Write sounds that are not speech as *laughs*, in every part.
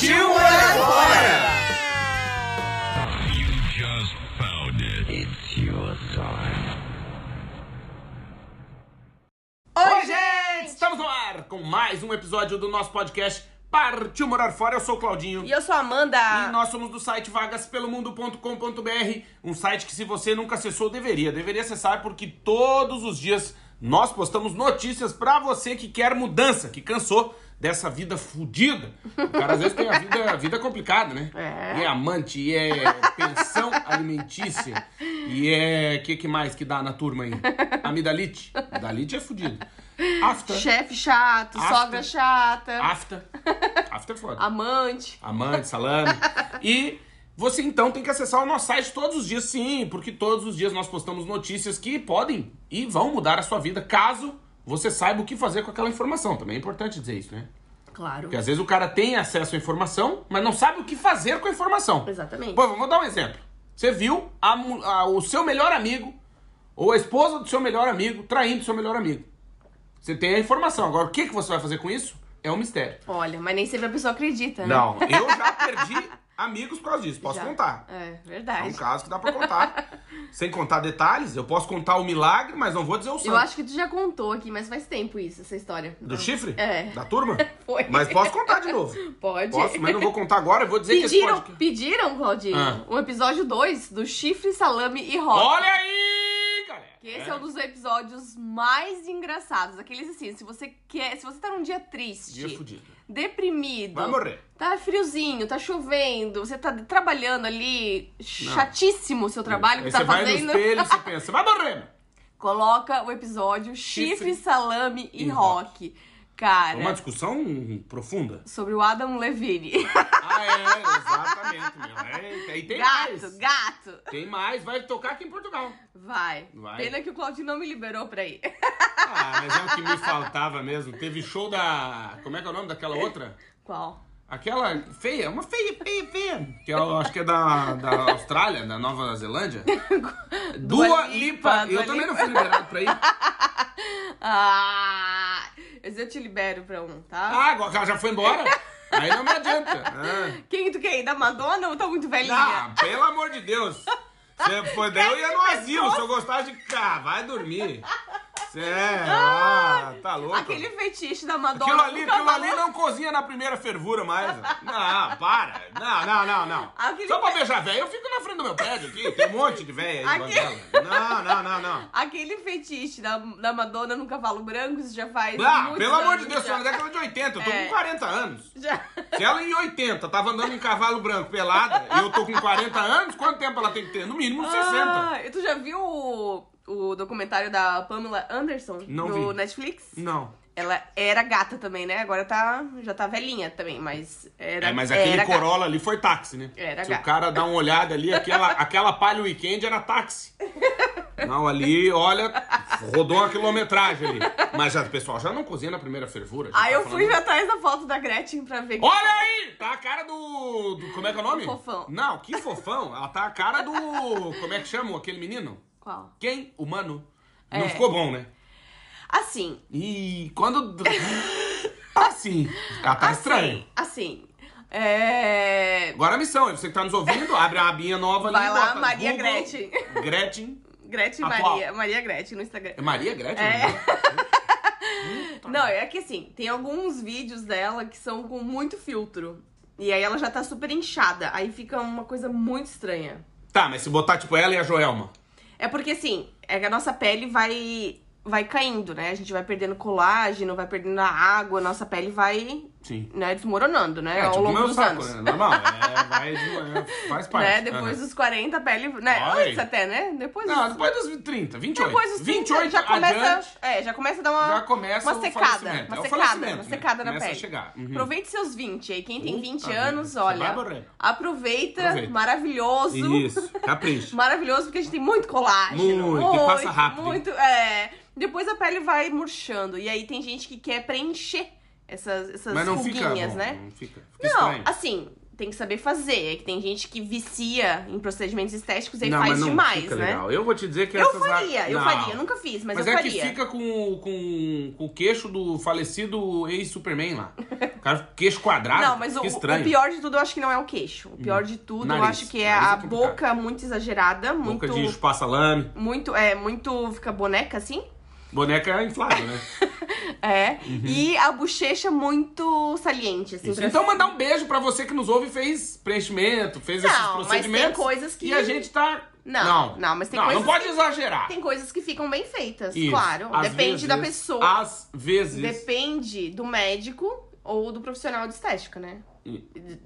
Partiu morar fora! Oi, gente! Estamos no ar com mais um episódio do nosso podcast Partiu Morar Fora. Eu sou o Claudinho. E eu sou a Amanda. E nós somos do site vagaspelomundo.com.br, um site que se você nunca acessou, deveria. Deveria acessar porque todos os dias nós postamos notícias pra você que quer mudança, que cansou dessa vida fodida. O cara às vezes tem a vida, a vida complicada, né? É. E é amante, e é pensão alimentícia, e é... O que, que mais que dá na turma aí? Amidalite. Amidalite é fodido. Afta. Chefe chato, sogra chata, Afta. Afta é foda. amante. amante, salame. E você então tem que acessar o nosso site todos os dias, sim, porque todos os dias nós postamos notícias que podem e vão mudar a sua vida, caso você saiba o que fazer com aquela informação. Também é importante dizer isso, né? Claro. Porque às vezes o cara tem acesso à informação, mas não sabe o que fazer com a informação. Exatamente. Pô, vou dar um exemplo. Você viu a a- o seu melhor amigo ou a esposa do seu melhor amigo traindo seu melhor amigo. Você tem a informação. Agora, o que, que você vai fazer com isso é um mistério. Olha, mas nem sempre a pessoa acredita, né? Não, eu já *laughs* perdi amigos por causa disso. Posso Já. contar. É, É verdade. um caso que dá pra contar. *laughs* Sem contar detalhes, eu posso contar o milagre, mas não vou dizer o santo. Eu acho que tu já contou aqui, mas faz tempo isso, essa história. Do chifre? É. Da turma? *laughs* Foi. Mas posso contar de novo. *laughs* Pode. Posso, mas não vou contar agora. Eu vou dizer que esse Pediram, podcast... pediram, Claudinho, Ah. um episódio 2 do chifre, salame e rock. Olha aí, galera! Que esse é. um dos episódios mais engraçados. Aqueles assim, se você quer. Se você tá num dia triste, Dia fudido. Deprimido. Vai morrer. Tá friozinho, tá chovendo, você tá trabalhando ali, chatíssimo o seu trabalho que você tá vai fazendo. no espelho você *laughs* pensa, vai morrer! Coloca o episódio Chifre, Chifre Salame e, e Rock. É Cara, uma discussão profunda. sobre o Adam Levine. Ah, é, exatamente, meu. É, e tem gato, mais. gato. Tem mais, vai tocar aqui em Portugal. Vai. Vai. Pena que o Claudinho não me liberou pra ir. Ah, mas é o que me faltava mesmo. Teve show da. Como é que é o nome daquela outra? Qual? Aquela feia, uma feia, feia, feia. Que eu acho que é da, da Austrália, da Nova Zelândia. *laughs* Dua Dua Lipa, Lipa. Dua Eu também não fui liberado pra ir. Ah! Mas eu te libero pra um, tá? Ah, agora ela já foi embora? Aí não me adianta. Ah. Quem tu quer? Da Madonna ou tá muito velhinha? Ah, pelo amor de Deus. Se for daí, eu ia no asilo. Se eu gostasse de. Ah, vai dormir. *laughs* É, ah, tá louco. Aquele fetiche da Madonna. Aquilo ali, aquilo ali não cozinha na primeira fervura mais. Não, para. Não, não, não, não. Aquele Só pra beijar velho, eu fico na frente do meu prédio aqui. Tem um monte de velho aí, Aquele-. Não, não, não, não. Aquele fetiche da, da Madonna no cavalo branco, isso já faz. Ah, pelo amor de Deus, já. na década de 80. Eu tô É. com 40 anos. Já. Se ela em 80 tava andando em cavalo branco pelada e eu tô com 40 anos, quanto tempo ela tem que ter? No mínimo 60. Ah, e tu já viu o, documentário da Pamela Anderson Não no vi. Netflix? Não. Ela era gata também, né? Agora tá, já tá velhinha também, mas era É, mas aquele era gata. Corolla ali foi táxi, né? Era Se gato. o cara dá uma olhada ali, aquela, *laughs* aquela Palio Weekend era táxi. Não, ali, olha, rodou uma quilometragem ali. Mas já, pessoal já não cozinha na primeira fervura. Aí tá eu fui falando- atrás da foto da Gretchen pra ver. Olha aí! Tá a cara do, do- Como é que é o nome? Fofão. Não, que fofão. Ela tá a cara do... Como é que chama aquele menino? Qual? Quem? O Mano. Não É. ficou bom, né? Assim. E quando... *laughs* Assim. Ela tá estranha. Assim. É. Agora a missão, você que tá nos ouvindo, abre a abinha nova ali Vai e lá, bota Maria Google, Gretchen. Gretchen. Gretchen Atual. Maria. Maria Gretchen no Instagram. É Maria Gretchen? É. *laughs* Hum, tá. Não, é que assim, tem alguns vídeos dela que são com muito filtro. E aí ela já tá super inchada. Aí fica uma coisa muito estranha. Tá, mas se botar tipo ela e a Joelma. É porque assim, é que a nossa pele vai vai caindo, né? A gente vai perdendo colágeno, vai perdendo a água, a nossa pele vai Sim. né, desmoronando, né, É, ao tipo longo dos saco, anos. né? Normal. *laughs* É, vai, é, faz parte. Né, depois Aham. dos 40, a pele, né, antes até, né, depois Não, dos, depois dos 30, 28. depois dos 30, 28 já começa, adiante, é, já começa a dar uma, já começa uma secada, uma É secada, uma né? secada na Começa a pele. chegar. Uhum. Aproveite seus 20 aí, quem tem Puta 20 vida, anos, olha, aproveita, Aproveita. maravilhoso. Isso, capricha. *laughs* Maravilhoso porque a gente tem muito colágeno. Muito, e passa rápido? Muito, é. Depois a pele vai murchando. E aí tem gente que quer preencher essas, essas Mas não fica ruguinhas, bom, né? Não fica, fica Não, assim, tem que saber fazer. É que tem gente que vicia em procedimentos estéticos e não, faz mas demais, fica né? legal. Eu vou te dizer que Eu essas... faria, eu Não. faria. Eu nunca fiz, mas, Mas eu é faria. que fica com, com, com o queixo do falecido ex-Superman lá. Cara, queixo quadrado. Não, mas o, o pior de tudo eu acho que não é o queixo. O pior de tudo eu Nariz. acho que é é a complicado. boca muito exagerada, muito. Boca de passa-lame. Muito, é, muito. Fica boneca assim. Boneca inflável, né? *laughs* É. E a bochecha muito saliente, assim. Uhum. Isso. Então mandar um beijo pra você que nos ouve e fez preenchimento, fez esses Não, mas procedimentos. tem coisas que- E a gente tá... Não, não, não, mas tem não, coisas Não pode que- exagerar. Tem coisas que ficam bem feitas, Isso. claro. Às Depende vezes- da pessoa. Às vezes... Depende do médico ou do profissional de estética, né?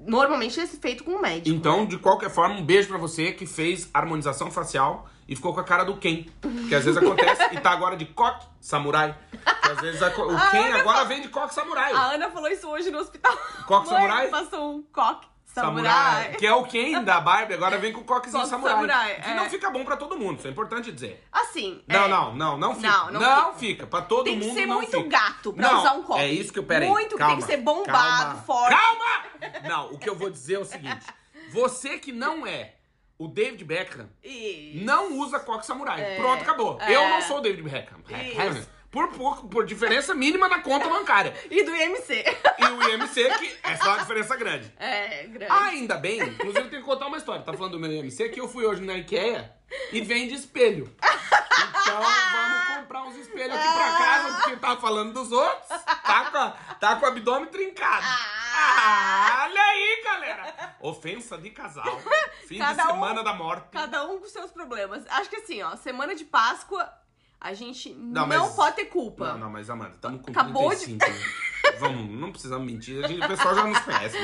Normalmente é feito com um médico. Então, de qualquer forma, um beijo pra você que fez harmonização facial e ficou com a cara do Ken. Que às vezes acontece e tá agora de coque samurai. Que às vezes a o Ah, Ken olha agora só. vem de coque samurai. A Ana falou isso hoje no hospital. Coque Mãe, samurai? Passou um coque samurai. Que é o Ken da Barbie, agora vem com o coquezinho Coque samurai. samurai, Que é. não fica bom pra todo mundo, isso é importante dizer. Assim. Não, é, não, não, não fica. Não, Não, não fica. Pra todo Tem que mundo ser não muito fica. gato pra Não, usar um coque. É isso que eu peraí. Muito, calma, tem que ser bombado, calma, forte. Calma! Não, o que eu vou dizer é o seguinte: você que não é o David Beckham, E... não usa coque samurai. É, Pronto, acabou. é. Eu não sou o David Beckham. Isso. Por, por, por diferença mínima na conta bancária. E do IMC. E o IMC, que é só uma diferença grande. É, grande. Ainda bem, inclusive eu tenho que contar uma história. Tá falando do meu IMC que eu fui hoje na IKEA e vende espelho. Então vamos comprar uns espelhos aqui pra casa, porque tá falando dos outros. Tá com, a- tá com o abdômen trincado. Ah, olha aí, galera. Ofensa de casal. Fim Cada de um- semana da morte. Cada um com seus problemas. Acho que assim, ó, semana de Páscoa, a gente não, mas- pode ter culpa. Não, não, mas Amanda, estamos com Acabou de- 35. né? *laughs* Vamos, não precisamos mentir. A gente, o pessoal já nos conhece.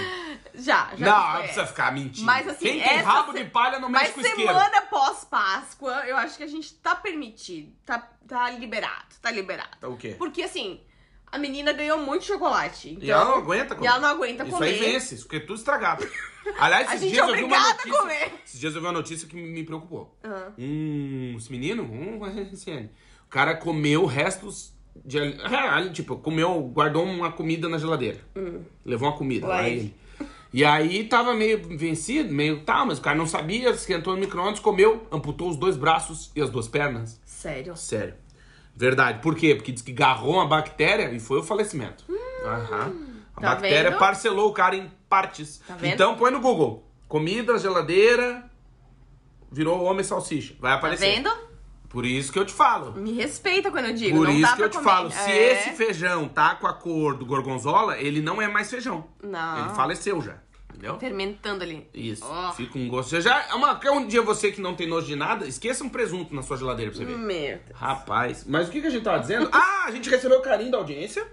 Já, já. Não, não precisa ficar mentindo. Mas assim, Quem tem rabo se- de palha não mexe Mas com isqueiro. semana pós-Páscoa, eu acho que a gente tá permitido. Tá, tá liberado. Tá liberado. Tá o quê? Porque assim, a menina ganhou muito chocolate. Então, E ela não aguenta comer. E ela não aguenta Isso comer. aí vence, isso porque é tudo estragado. *laughs* Aliás, A esses gente dias é eu vi uma a notícia. comer. Esses dias eu vi uma notícia que me preocupou. Ah. Um esse menino, um RCN. O cara comeu restos de. ali- é, tipo, comeu, guardou uma comida na geladeira. Levou uma comida Lá ele. E aí tava meio vencido, meio tal, mas o cara não sabia, esquentou no micro-ondas, comeu, amputou os dois braços e as duas pernas. Sério. Sério. Verdade. Por quê? Porque diz que agarrou uma bactéria e foi o falecimento. Aham. A Tá bactéria vendo? parcelou o cara em partes. Tá? Então põe no Google. Comida, geladeira, virou homem salsicha. Vai Tá aparecer. vendo? Por isso que eu te falo. Me respeita quando eu digo. Por não isso que eu te comer. falo. Se É. esse feijão tá com a cor do gorgonzola, ele não é mais feijão. Não. Ele faleceu já. Entendeu? Fermentando ali. Isso. Ó. Fica um gosto. Você já. Uma, quer um dia você que não tem nojo de nada, esqueça um presunto na sua geladeira pra você ver. Deus. Rapaz, mas o que, que a gente tava dizendo? Ah, a gente recebeu o carinho da audiência.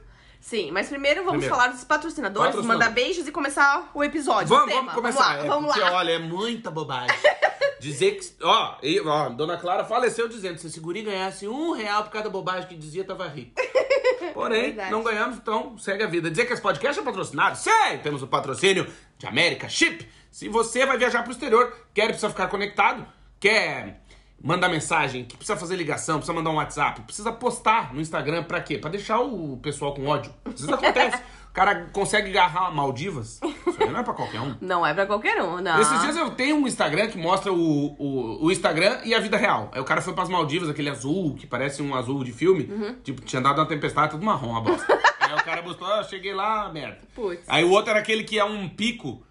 Sim, mas primeiro vamos Primeiro. falar dos patrocinadores, Patrocinador. mandar beijos e começar o episódio. Vamos, vamos começar. Vamos é, lá. Vamos porque, lá. olha, é muita bobagem. *laughs* Dizer que. Ó, e, ó, Dona Clara faleceu dizendo: se esse guri ganhasse um real por cada bobagem que dizia, tava rico. *laughs* Porém, Verdade. não ganhamos, então segue a vida. Dizer que esse podcast é patrocinado? Sei! Temos o patrocínio de América Chip. Se você vai viajar pro exterior, quer precisa ficar conectado, quer mandar mensagem, que precisa fazer ligação, precisa mandar um WhatsApp, precisa postar no Instagram pra quê? Pra deixar o pessoal com ódio. Vezes acontece. O cara consegue agarrar Maldivas. Isso aí não é pra qualquer um. Não é pra qualquer um, não. Esses dias eu tenho um Instagram que mostra o, o, o Instagram e a vida real. Aí o cara foi pras Maldivas, aquele azul, que parece um azul de filme. Uhum. Tipo, tinha dado uma tempestade, tudo marrom, a bosta. *laughs* Aí o cara mostrou, ah, cheguei lá, merda. Putz. Aí o outro era aquele que é um pico,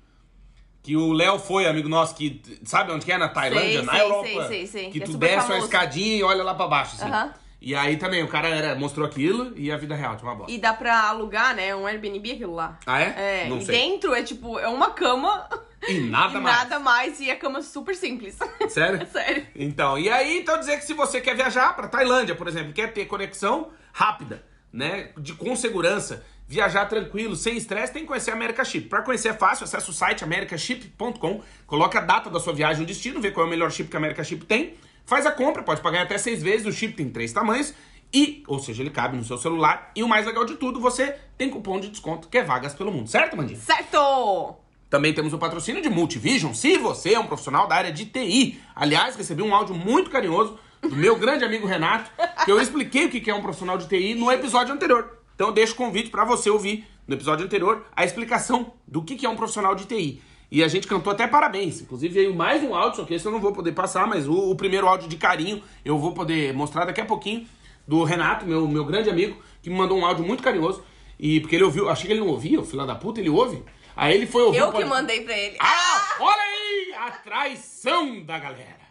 que o Léo foi, amigo nosso, que sabe onde que é? Na Tailândia, Sei, na sei, Europa. sei, sei, sei. Que Que é tu desce uma famoso. escadinha e olha lá pra baixo, assim. Aham. E aí também, o cara era, mostrou aquilo e a vida real tinha uma bosta. E dá pra alugar, né? Um Airbnb aquilo lá. Ah, é? É, Não e sei. dentro é tipo, é uma cama E nada *laughs* e mais. nada mais. E a cama super simples. *laughs* Sério? Sério. Então, e aí, então dizer que se você quer viajar pra Tailândia, por exemplo, quer ter conexão rápida, né, de com segurança, viajar tranquilo, sem estresse, tem que conhecer a America Chip. Para conhecer é fácil, acessa o site americaship.com, coloca a data da sua viagem e destino, vê qual é o melhor chip que a America Chip tem, faz a compra, pode pagar até seis vezes, o chip tem três tamanhos e, ou seja, ele cabe no seu celular. E o mais legal de tudo, você tem cupom de desconto que é Vagas pelo Mundo, certo, Mandinha? Certo! Também temos o patrocínio de Multivision. Se você é um profissional da área de TI, aliás, recebi um áudio muito carinhoso do meu grande amigo Renato, que eu expliquei o que é um profissional de TI no episódio anterior. Então eu deixo o convite para você ouvir no episódio anterior a explicação do que é um profissional de TI. E a gente cantou até parabéns. Inclusive veio mais um áudio, só que esse eu não vou poder passar, mas o, o primeiro áudio de carinho eu vou poder mostrar daqui a pouquinho do Renato, meu, meu grande amigo, que me mandou um áudio muito carinhoso. E porque ele ouviu, achei que ele não ouvia, o filho da puta, ele ouve. Aí ele foi ouvir. Eu o que mandei pra ele. ah, olha aí a traição da galera.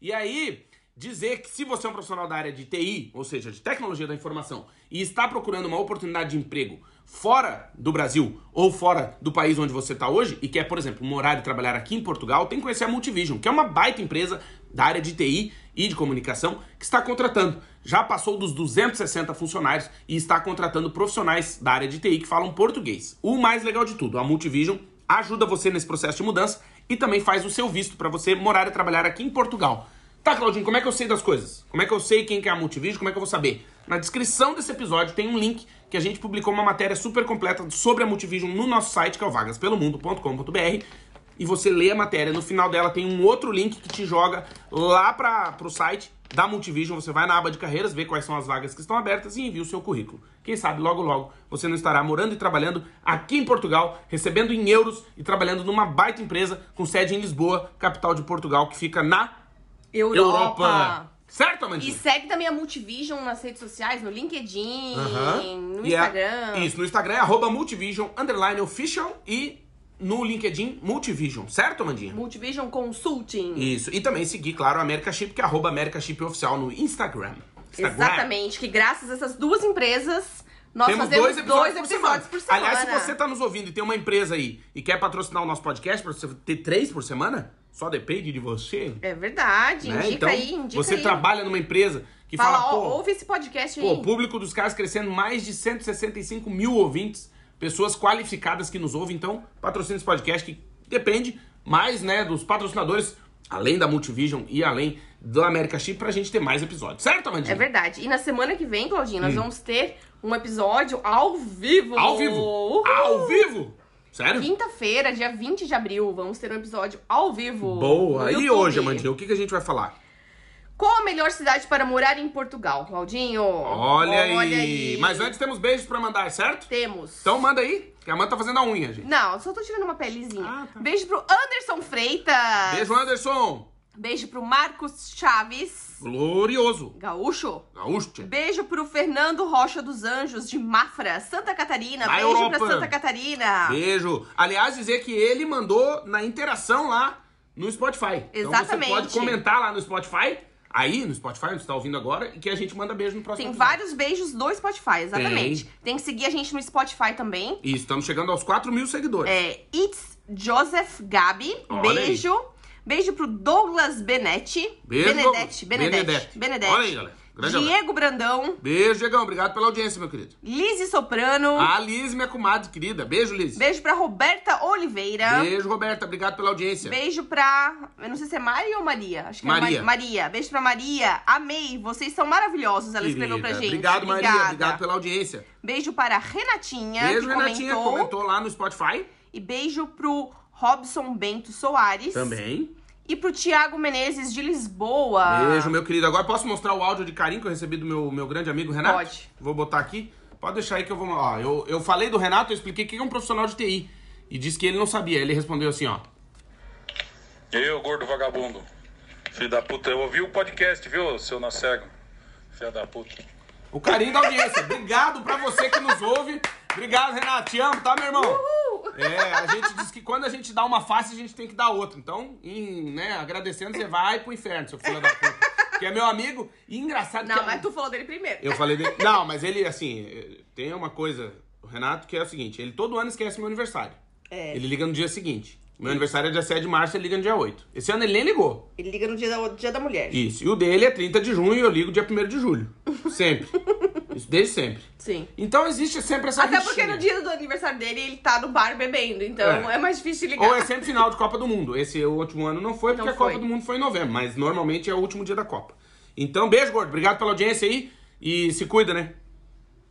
E aí, dizer que se você é um profissional da área de TI, ou seja, de tecnologia da informação, e está procurando uma oportunidade de emprego fora do Brasil ou fora do país onde você está hoje e quer, por exemplo, morar e trabalhar aqui em Portugal, tem que conhecer a Multivision, que é uma baita empresa da área de TI e de comunicação que está contratando. Já passou dos 260 funcionários e está contratando profissionais da área de TI que falam português. O mais legal de tudo, a Multivision ajuda você nesse processo de mudança e também faz o seu visto para você morar e trabalhar aqui em Portugal. Tá, Claudinho, como é que eu sei das coisas? Como é que eu sei quem que é a Multivision? Como é que eu vou saber? Na descrição desse episódio tem um link que a gente publicou uma matéria super completa sobre a Multivision no nosso site, que é o vagaspelomundo.com.br. E você lê a matéria, no final dela tem um outro link que te joga lá para o site da Multivision. Você vai na aba de carreiras, vê quais são as vagas que estão abertas e envia o seu currículo. Quem sabe logo logo você não estará morando e trabalhando aqui em Portugal, recebendo em euros e trabalhando numa baita empresa com sede em Lisboa, capital de Portugal, que fica na Europa. Certo, E Amandinha? segue também a Multivision nas redes sociais, no LinkedIn, no E é- Instagram. isso, no Instagram é arroba Multivision, underline official e no LinkedIn Multivision, certo, Amandinha? Multivision Consulting. Isso, e também seguir, claro, a America Chip, que é arroba America Chip Oficial no Instagram. Instagram. Exatamente, que graças a essas duas empresas, nós Temos fazemos dois episódios, por, episódios semana. por semana. Aliás, se você tá nos ouvindo e tem uma empresa aí e quer patrocinar o nosso podcast pra você ter três por semana, só depende de você. É verdade, né? indica então, aí, indica você aí. trabalha numa empresa que Fala, fala, ó, ouve esse podcast aí. Pô, o público dos caras crescendo mais de 165 mil ouvintes, pessoas qualificadas que nos ouvem, então patrocina esse podcast que depende mais, né, dos patrocinadores, além da Multivision e além do America Chip, pra gente ter mais episódios, certo, Amandinha? É verdade. E na semana que vem, Claudinha, nós vamos ter um episódio ao vivo. Hum. Ao vivo! Uhul! Ao vivo! Sério? Quinta-feira, dia 20 de abril, vamos ter um episódio ao vivo. Boa! E hoje, Amandinha, o que, que a gente vai falar? Qual a melhor cidade para morar em Portugal, Claudinho? Olha, aí. Mas antes temos beijos pra mandar, certo? Temos. Então manda aí, que a Amanda tá fazendo a unha, gente. Não, só tô tirando uma pelezinha. Ah, tá. Beijo pro Anderson Freitas. Beijo, Anderson! Beijo pro Marcos Chaves. Glorioso! Gaúcho. Gaúcho. Beijo pro Fernando Rocha dos Anjos, de Mafra, Santa Catarina. Na Beijo Europa. pra Santa Catarina. Beijo. Aliás, dizer que ele mandou na interação lá no Spotify. Então Exatamente. você pode comentar lá no Spotify, aí no Spotify, onde você tá ouvindo agora, e que a gente manda beijo no próximo Tem episódio. vários beijos do Spotify, exatamente. Tem. que seguir a gente no Spotify também. E estamos chegando aos 4 mil seguidores. É It's Joseph Gabi. Olha Beijo. Beijo pro Douglas Benetti. Beijo, Benedetti. Benedetti. Benedetti. Benedetti. Olha aí, galera. Grande Diego Brandão. Beijo, Diegão. Obrigado pela audiência, meu querido. Lizzie Soprano. A Liz, minha comadre querida. Beijo, Liz. Beijo pra Roberta Oliveira. Beijo, Roberta. Obrigado pela audiência. Beijo pra. Eu não sei se é Mari ou Maria. Acho que Maria. é Ma- Maria. Beijo pra Maria. Amei. Vocês são maravilhosos. Ela escreveu pra Querida. gente. Obrigado, Maria. Obrigada. Obrigado pela audiência. Beijo para Renatinha, Beijo, que Renatinha. comentou. Comentou lá no Spotify. E beijo pro Robson Bento Soares. Também. E pro Tiago Menezes de Lisboa. Beijo, meu querido. Agora posso mostrar o áudio de carinho que eu recebi do meu, meu grande amigo Renato? Pode. Vou botar aqui. Pode deixar aí que eu vou. Ó, eu, eu falei do Renato, eu expliquei o que é um profissional de TI. E disse que ele não sabia. Ele respondeu assim, ó. Eu, gordo vagabundo. Filho da puta, eu ouvi o podcast, viu, seu na cego? Filho da puta. O carinho da audiência. Obrigado pra você que nos ouve. Obrigado, Renato. Te amo, tá, meu irmão? É, a gente diz que quando a gente dá uma face, a gente tem que dar outra. Então, em, né, agradecendo, você vai pro inferno, seu filho da puta. Que é meu amigo. E engraçado que. Não, é- mas tu falou dele primeiro. Eu falei dele. Não, mas ele, assim, tem uma coisa, o Renato, que é o seguinte: ele todo ano esquece meu aniversário. É. Ele liga no dia seguinte. Meu aniversário é dia 7 de março, ele liga no dia 8. Esse ano ele nem ligou. Ele liga no dia da, dia da mulher. Isso. E o dele é 30 de junho e eu ligo dia 1 de julho. Sempre. Isso desde sempre. Sim. Então existe sempre essa Até porque no dia do aniversário dele, ele tá no bar bebendo. Então É. é, mais difícil ligar. Ou é sempre final de Copa do Mundo. Esse último ano não foi, porque Não a Copa foi. do Mundo foi em novembro, mas normalmente é o último dia da Copa. Então, beijo, gordo. Obrigado pela audiência aí. E se cuida, né?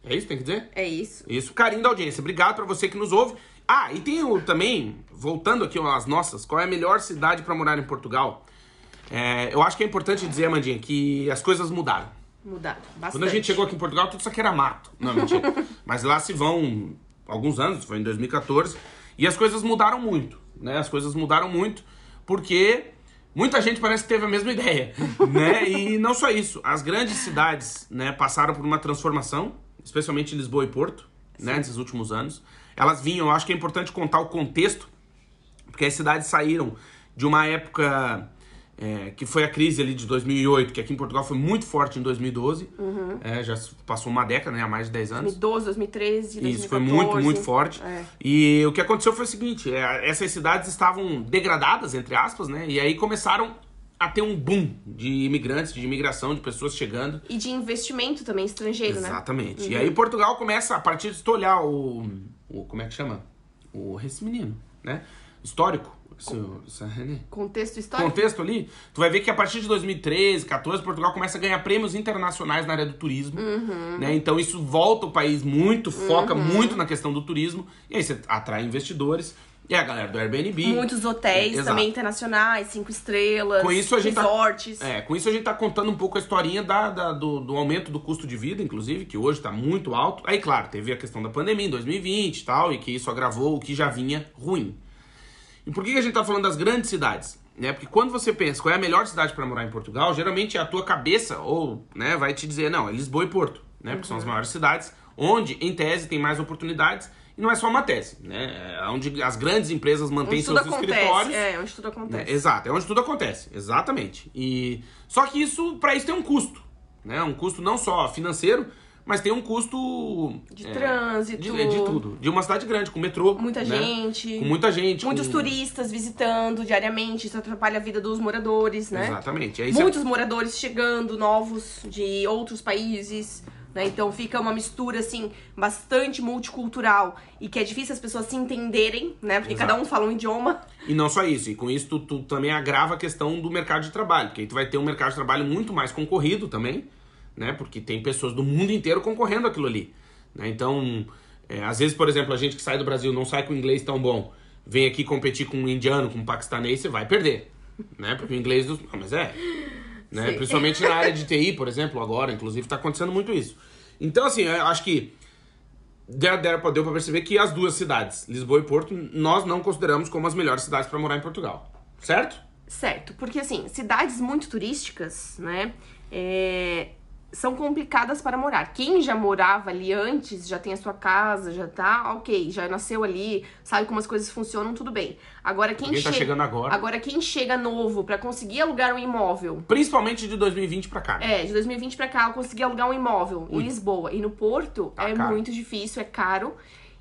É isso que tem que dizer? É isso. Isso, carinho da audiência. Obrigado pra você que nos ouve. Ah, e tem o, também, voltando aqui às nossas, qual é a melhor cidade pra morar em Portugal? É, eu acho que é importante dizer, Amandinha, que as coisas mudaram. Mudaram bastante. Quando a gente chegou aqui em Portugal, tudo isso aqui era mato. Não, mentira. *laughs* Mas lá se vão alguns anos, foi em 2014, e as coisas mudaram muito, né? As coisas mudaram muito porque muita gente parece que teve a mesma ideia, *laughs* né? E não só isso, as grandes cidades, né, passaram por uma transformação, especialmente Lisboa e Porto, né, nesses últimos anos. Elas vinham, eu acho que é importante contar o contexto, porque as cidades saíram de uma época é, que foi a crise ali de 2008, que aqui em Portugal foi muito forte em 2012. É, já se passou uma década, né? Há mais de 10 anos. 2012, 2013, 2014. Isso, foi muito, muito forte. É. E o que aconteceu foi o seguinte: é, essas cidades estavam degradadas, entre aspas, né? E aí começaram a ter um boom de imigrantes, de imigração, de pessoas chegando. E de investimento também estrangeiro, né? Exatamente. E aí Portugal começa, a partir de tu olhar o, o. Como é que chama? O. Esse menino, né? Histórico. Né? Contexto histórico. contexto ali, tu vai ver que a partir de 2013, 14, Portugal começa a ganhar prêmios internacionais na área do turismo. Uhum. Né? Então isso volta o país muito, foca muito na questão do turismo. E aí você atrai investidores. E a galera do Airbnb. Muitos hotéis É, também internacionais, cinco estrelas, Com isso a gente tá- resorts. É, com isso a gente tá contando um pouco a historinha da, da- do, do aumento do custo de vida, inclusive, que hoje tá muito alto. Aí, claro, teve a questão da pandemia em 2020 e tal, e que isso agravou o que já vinha ruim. E por que, a gente tá falando das grandes cidades? Né? Porque quando você pensa qual é a melhor cidade para morar em Portugal, geralmente a tua cabeça ou né, vai te dizer, não, é Lisboa e Porto, né? Porque são as maiores cidades, onde, em tese, tem mais oportunidades. E não é só uma tese, né? É onde as grandes empresas mantêm seus acontece. escritórios. É, onde tudo acontece. É, Exato, é onde tudo acontece, exatamente. E só que isso para isso tem um custo, né? Um custo não só financeiro, mas tem um custo De é, trânsito. de, de tudo, de uma cidade grande com metrô, Muita né? gente. com muita gente, Muitos com- turistas visitando diariamente, isso atrapalha a vida dos moradores, né? Exatamente. Aí você- Muitos moradores chegando, novos, de outros países, né? Então fica uma mistura, assim, bastante multicultural e que é difícil as pessoas se entenderem, né? Porque Exato. cada um fala um idioma. E não só isso, e com isso tu, tu também agrava a questão do mercado de trabalho, porque aí tu vai ter um mercado de trabalho muito mais concorrido também, né? Porque tem pessoas do mundo inteiro concorrendo aquilo ali. Né? Então, é, às vezes, por exemplo, a gente que sai do Brasil não sai com inglês tão bom, vem aqui competir com um indiano, com um paquistanês, você vai perder. Né? Porque o inglês dos. Não, mas é. Né? Sim. Principalmente na área de TI, por exemplo, agora, inclusive, tá acontecendo muito isso. Então, assim, eu acho que deu, deu, pra perceber que as duas cidades, Lisboa e Porto, nós não consideramos como as melhores cidades para morar em Portugal. Certo? Certo, porque assim, cidades muito turísticas, né? é, são complicadas para morar. Quem já morava ali antes, já tem a sua casa, já tá ok, já nasceu ali, sabe como as coisas funcionam, tudo bem. Agora quem, Quem tá chega, chegando agora. agora quem chega novo para conseguir alugar um imóvel, Principalmente de 2020 pra cá. né? é, de 2020 pra cá, eu consegui alugar um imóvel Ui. em Lisboa e no Porto Tá é caro. muito difícil, é caro.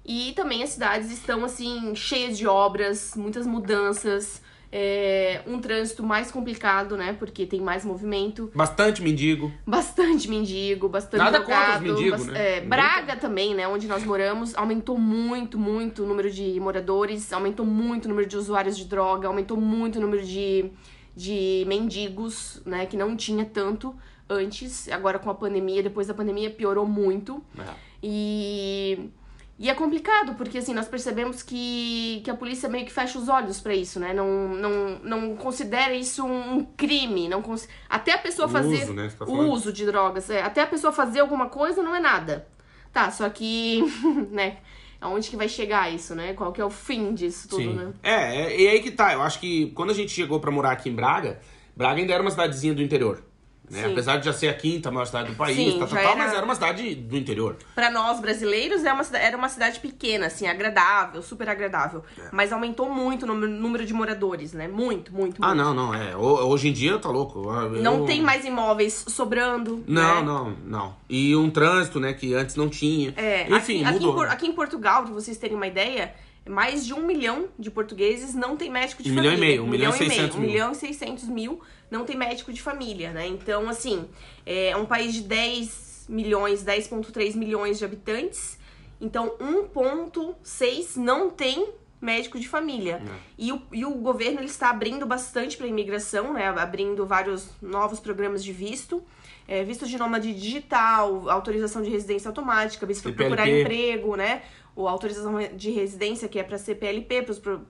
E também as cidades estão assim cheias de obras, muitas mudanças, é, um trânsito mais complicado, né? Porque tem mais movimento, Bastante mendigo. bastante mendigo, bastante Nada contra os drogado, mendigos, né? é, Braga também, né? Onde nós moramos, aumentou muito, muito o número de moradores, aumentou muito o número de usuários de droga, aumentou muito o número de, de mendigos, né? Que não tinha tanto antes. Agora com a pandemia, depois da pandemia piorou muito. É. E, e é complicado, porque assim, nós percebemos que, que a polícia meio que fecha os olhos pra isso, né? Não, não, não considera isso um crime. Não cons... Até a pessoa O fazer uso, né, tá o uso de drogas. é, até a pessoa fazer alguma coisa não é nada. Tá, só que, *laughs* né? Aonde que vai chegar isso, né? Qual que é o fim disso tudo, Sim. né? É, é, e aí que tá. Eu acho que quando a gente chegou pra morar aqui em Braga, Braga ainda era uma cidadezinha do interior. Né? Apesar de já ser a quinta maior cidade do país, Sim, tá, tá, tal, era- mas era uma cidade do interior. Pra nós brasileiros é uma, era uma cidade pequena, assim, agradável, super agradável. É. Mas aumentou muito o número, de moradores, né? Muito, muito, muito. Ah, não, não. É. Ho- Hoje em dia tá louco. Eu- Não tem mais imóveis sobrando. Não, né? não, não. E um trânsito, né, que antes não tinha. É, Enfim, aqui, aqui, em, mudou. Por- aqui em Portugal, pra vocês terem uma ideia, mais de um milhão de portugueses não tem médico de Um milhão família. e meio, um milhão e seiscentos Um mil. milhão e seiscentos mil não tem médico de família, né? Então, assim, é um país de 10 milhões, 10,3 milhões de habitantes. Então, 1,6 não tem médico de família. É. E, o, e o governo ele está abrindo bastante para a imigração, né? Abrindo vários novos programas de visto. É, visto de nômade digital, autorização de residência automática, visto para procurar emprego, né? Ou autorização de residência, que é para CPLP,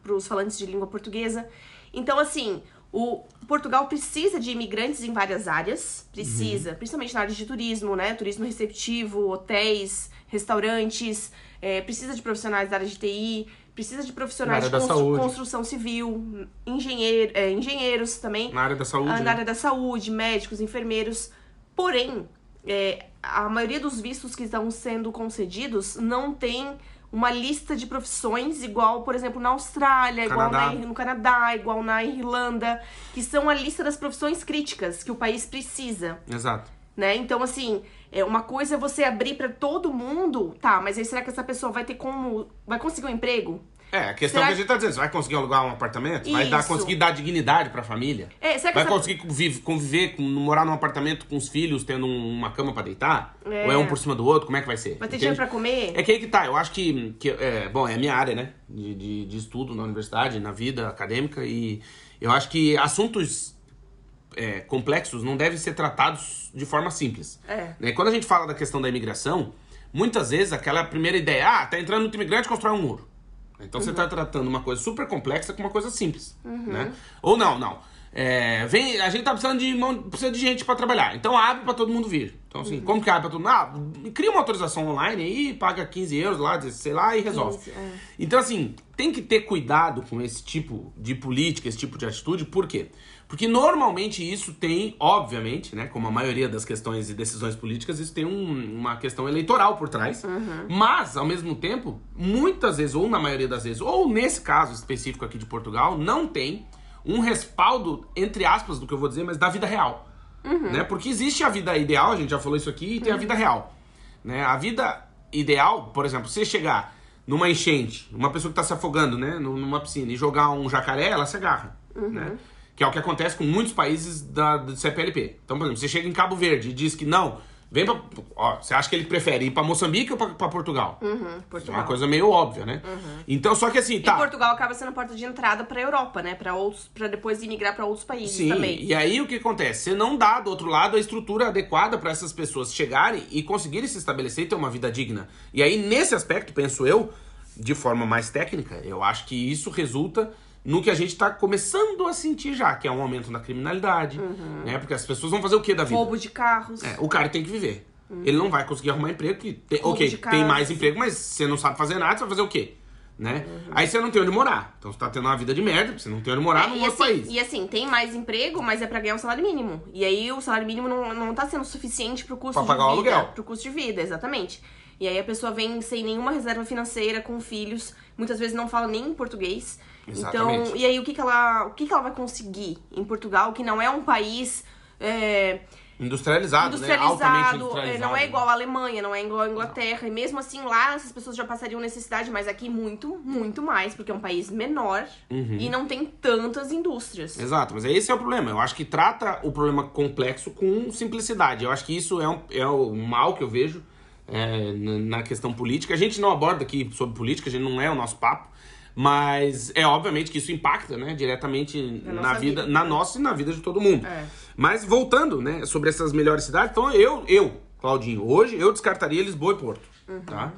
para os falantes de língua portuguesa. Então, assim, o Portugal precisa de imigrantes em várias áreas, precisa, principalmente na área de turismo, né? Turismo receptivo, hotéis, restaurantes, é, precisa de profissionais da área de TI, precisa de profissionais de constru- saúde. construção civil, engenheiro, é, engenheiros também, Na área da saúde. ah, né? na área da saúde, médicos, enfermeiros. Porém, é, a maioria dos vistos que estão sendo concedidos não tem uma lista de profissões igual, por exemplo, na Austrália, igual Canadá. na, no Canadá, igual na Irlanda, que são a lista das profissões críticas que o país precisa, Exato. né? Então, assim, é uma coisa é você abrir pra todo mundo, tá, mas aí será que essa pessoa vai ter como vai conseguir um emprego? É, a questão Será que a gente tá dizendo, você vai conseguir alugar um apartamento? Vai dar, Isso. conseguir dar dignidade pra família? É, será que Vai essa- conseguir conviver, conviver morar num apartamento com os filhos, tendo um- uma cama pra deitar? É. Ou é um por cima do outro? Como é que vai ser? Vai ter dinheiro pra comer? É que aí que tá, eu acho que, que é, bom, é a minha área, né, de, de, de estudo na universidade, na vida acadêmica, e eu acho que assuntos é, complexos não devem ser tratados de forma simples. É. Né? Quando a gente fala da questão da imigração, muitas vezes aquela primeira ideia, ah, tá entrando muito imigrante, constrói um muro. Então você tá tratando uma coisa super complexa com uma coisa simples, né? Ou não, não. É, vem, a gente tá precisando de mão, precisa de gente pra trabalhar. Então abre pra todo mundo vir. Então assim, como que abre pra todo mundo? Ah, cria uma autorização online aí, paga 15 euros lá, sei lá e resolve. 15, é. Então assim, tem que ter cuidado com esse tipo de política, esse tipo de atitude, por quê? Porque normalmente isso tem, obviamente, né, como a maioria das questões e decisões políticas, isso tem um- uma questão eleitoral por trás. Mas, ao mesmo tempo, muitas vezes, ou na maioria das vezes, ou nesse caso específico aqui de Portugal, não tem um respaldo, entre aspas, do que eu vou dizer, mas da vida real. Né? Porque existe a vida ideal, a gente já falou isso aqui, e tem a vida real. Né? A vida ideal, por exemplo, você chegar numa enchente, uma pessoa que tá se afogando, né, nu- numa piscina, e jogar um jacaré, ela se agarra, né? Que é o que acontece com muitos países da, do CPLP. Então, por exemplo, você chega em Cabo Verde e diz que não, vem pra... Ó, você acha que ele prefere ir pra Moçambique ou pra, pra Portugal? Uhum, É Portugal. uma coisa meio óbvia, né? Então, só que assim, E tá... Portugal acaba sendo a porta de entrada pra Europa, né? Pra outros, para depois imigrar pra outros países Sim, também. e aí o que acontece? Você não dá do outro lado a estrutura adequada para essas pessoas chegarem e conseguirem se estabelecer e ter uma vida digna. E aí, nesse aspecto, penso eu, de forma mais técnica, eu acho que isso resulta no que a gente tá começando a sentir já, que é um aumento na criminalidade, né? Porque as pessoas vão fazer o que da vida? Roubo de carros. É, o cara tem que viver. Ele não vai conseguir arrumar emprego, que tem, Roubo ok, tem mais emprego, mas você não sabe fazer nada, você vai fazer o quê? Né? Uhum. Aí você não tem onde morar. Então você tá tendo uma vida de merda, porque você não tem onde morar É, num outro assim, país. e assim, tem mais emprego, mas é pra ganhar um salário mínimo. E aí o salário mínimo não, não tá sendo suficiente pro custo Pra de pagar o vida. aluguel. Pro custo de vida, exatamente. E aí a pessoa vem sem nenhuma reserva financeira, com filhos, muitas vezes não fala nem português. Exatamente. Então, e aí o que, que ela. O que, que ela vai conseguir em Portugal, que não é um país. é, Industrializado, né? Altamente industrializado, é, industrializado. não é igual a Alemanha, não é igual a Inglaterra. E mesmo assim, lá essas pessoas já passariam necessidade, mas aqui muito, muito mais, porque é um país menor Uhum. e não tem tantas indústrias. Exato, mas esse é o problema. Eu acho que trata o problema complexo com simplicidade. Eu acho que isso é um, é o mal que eu vejo é, na questão política. A gente não aborda aqui sobre política, a gente não é o nosso papo. Mas é obviamente que isso impacta, né, diretamente Na na, nossa vida, vida. na nossa e na vida de todo mundo. É. Mas voltando, né, sobre essas melhores cidades, então eu, eu, Claudinho, hoje eu descartaria Lisboa e Porto, tá?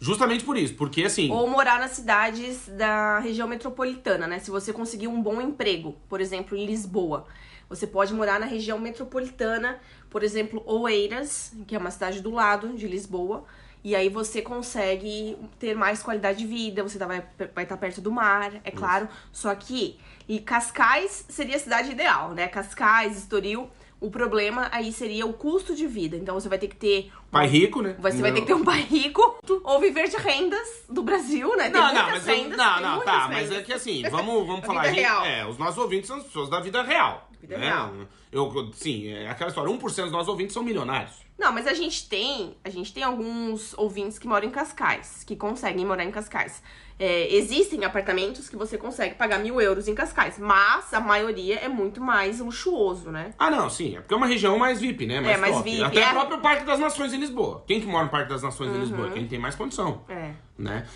Justamente por isso, porque assim, Ou morar nas cidades da região metropolitana, né? Se você conseguir um bom emprego, por exemplo, em Lisboa, você pode morar na região metropolitana, por exemplo, Oeiras, que é uma cidade do lado de Lisboa, e aí você consegue ter mais qualidade de vida, você tá- vai, vai estar perto do mar, é claro. Só que e Cascais seria a cidade ideal, né? Cascais, Estoril. O problema aí seria o custo de vida. Então você vai ter que ter pai rico, né? você vai ter que ter um pai rico ou viver de rendas do Brasil, né? Tem Não, não, mas eu- rendas, não, não, tá, mas rendas. é que assim, *laughs* vamos, vamos falar. vida real. é, os nossos ouvintes são as pessoas da vida real. Vida né? real. Eu, sim, é aquela história, 1% dos nossos ouvintes são milionários. Não, mas a gente tem, a gente tem alguns ouvintes que moram em Cascais, que conseguem morar em Cascais. É, existem apartamentos que você consegue pagar mil euros em Cascais, mas a maioria é muito mais luxuoso, né? Ah, não, sim, é porque é uma região mais VIP, né? Mais É, mais top. VIP, Até é. o próprio Parque das Nações em Lisboa. Quem que mora no Parque das Nações em Lisboa? Quem tem mais condição, É. né?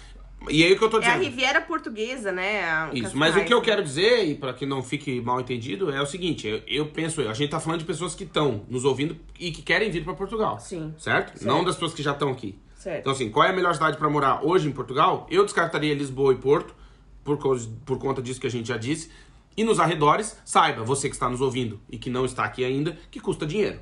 E aí o que eu tô É a dizendo... Riviera Portuguesa, né? Isso, mas o que eu quero dizer, e para que não fique mal entendido, é o seguinte: eu, eu penso, a gente tá falando de pessoas que estão nos ouvindo e que querem vir para Portugal. Sim. Certo? Certo. Não das pessoas que já estão aqui. Certo. Então, assim, qual é a melhor cidade para morar hoje em Portugal? Eu descartaria Lisboa e Porto, por, causa- por conta disso que a gente já disse. E nos arredores, saiba, você que está nos ouvindo e que não está aqui ainda, que custa dinheiro.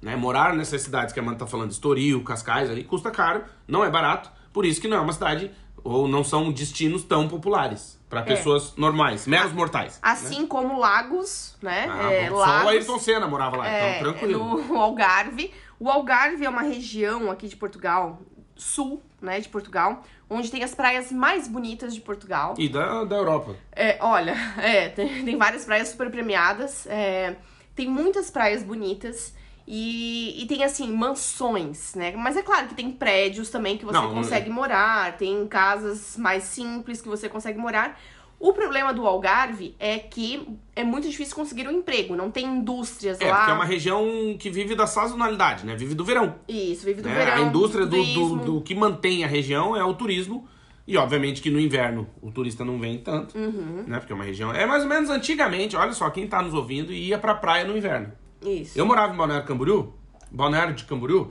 Né? Morar nessas cidades que a Amanda tá falando, Estoril, Cascais, ali, custa caro, não é barato, por isso que não é uma cidade, ou não são destinos tão populares para pessoas normais, meros mortais. Assim como Lagos, né? Ah, é, bom, Só o Lagos, Ayrton Senna morava lá, é, então tranquilo. no *laughs* Algarve. O Algarve é uma região aqui de Portugal, sul, né, de Portugal, onde tem as praias mais bonitas de Portugal. E da, da Europa. É, olha, *laughs* é, tem, tem várias praias super premiadas, é, tem muitas praias bonitas e, e tem, assim, mansões, né? Mas é claro que tem prédios também que você Não, consegue morar, tem casas mais simples que você consegue morar. O problema do Algarve é que é muito difícil conseguir um emprego, não tem indústrias É, lá. porque é uma região que vive da sazonalidade, né? Vive do verão. Isso, vive do né? verão. a indústria do, do, turismo. do que mantém a região é o turismo. E obviamente que no inverno o turista não vem tanto, Uhum. né? Porque é uma região. É mais ou menos antigamente, olha só, quem tá nos ouvindo ia pra praia no inverno. Isso. Eu morava em Balneário Camboriú, Balneário de Camboriú,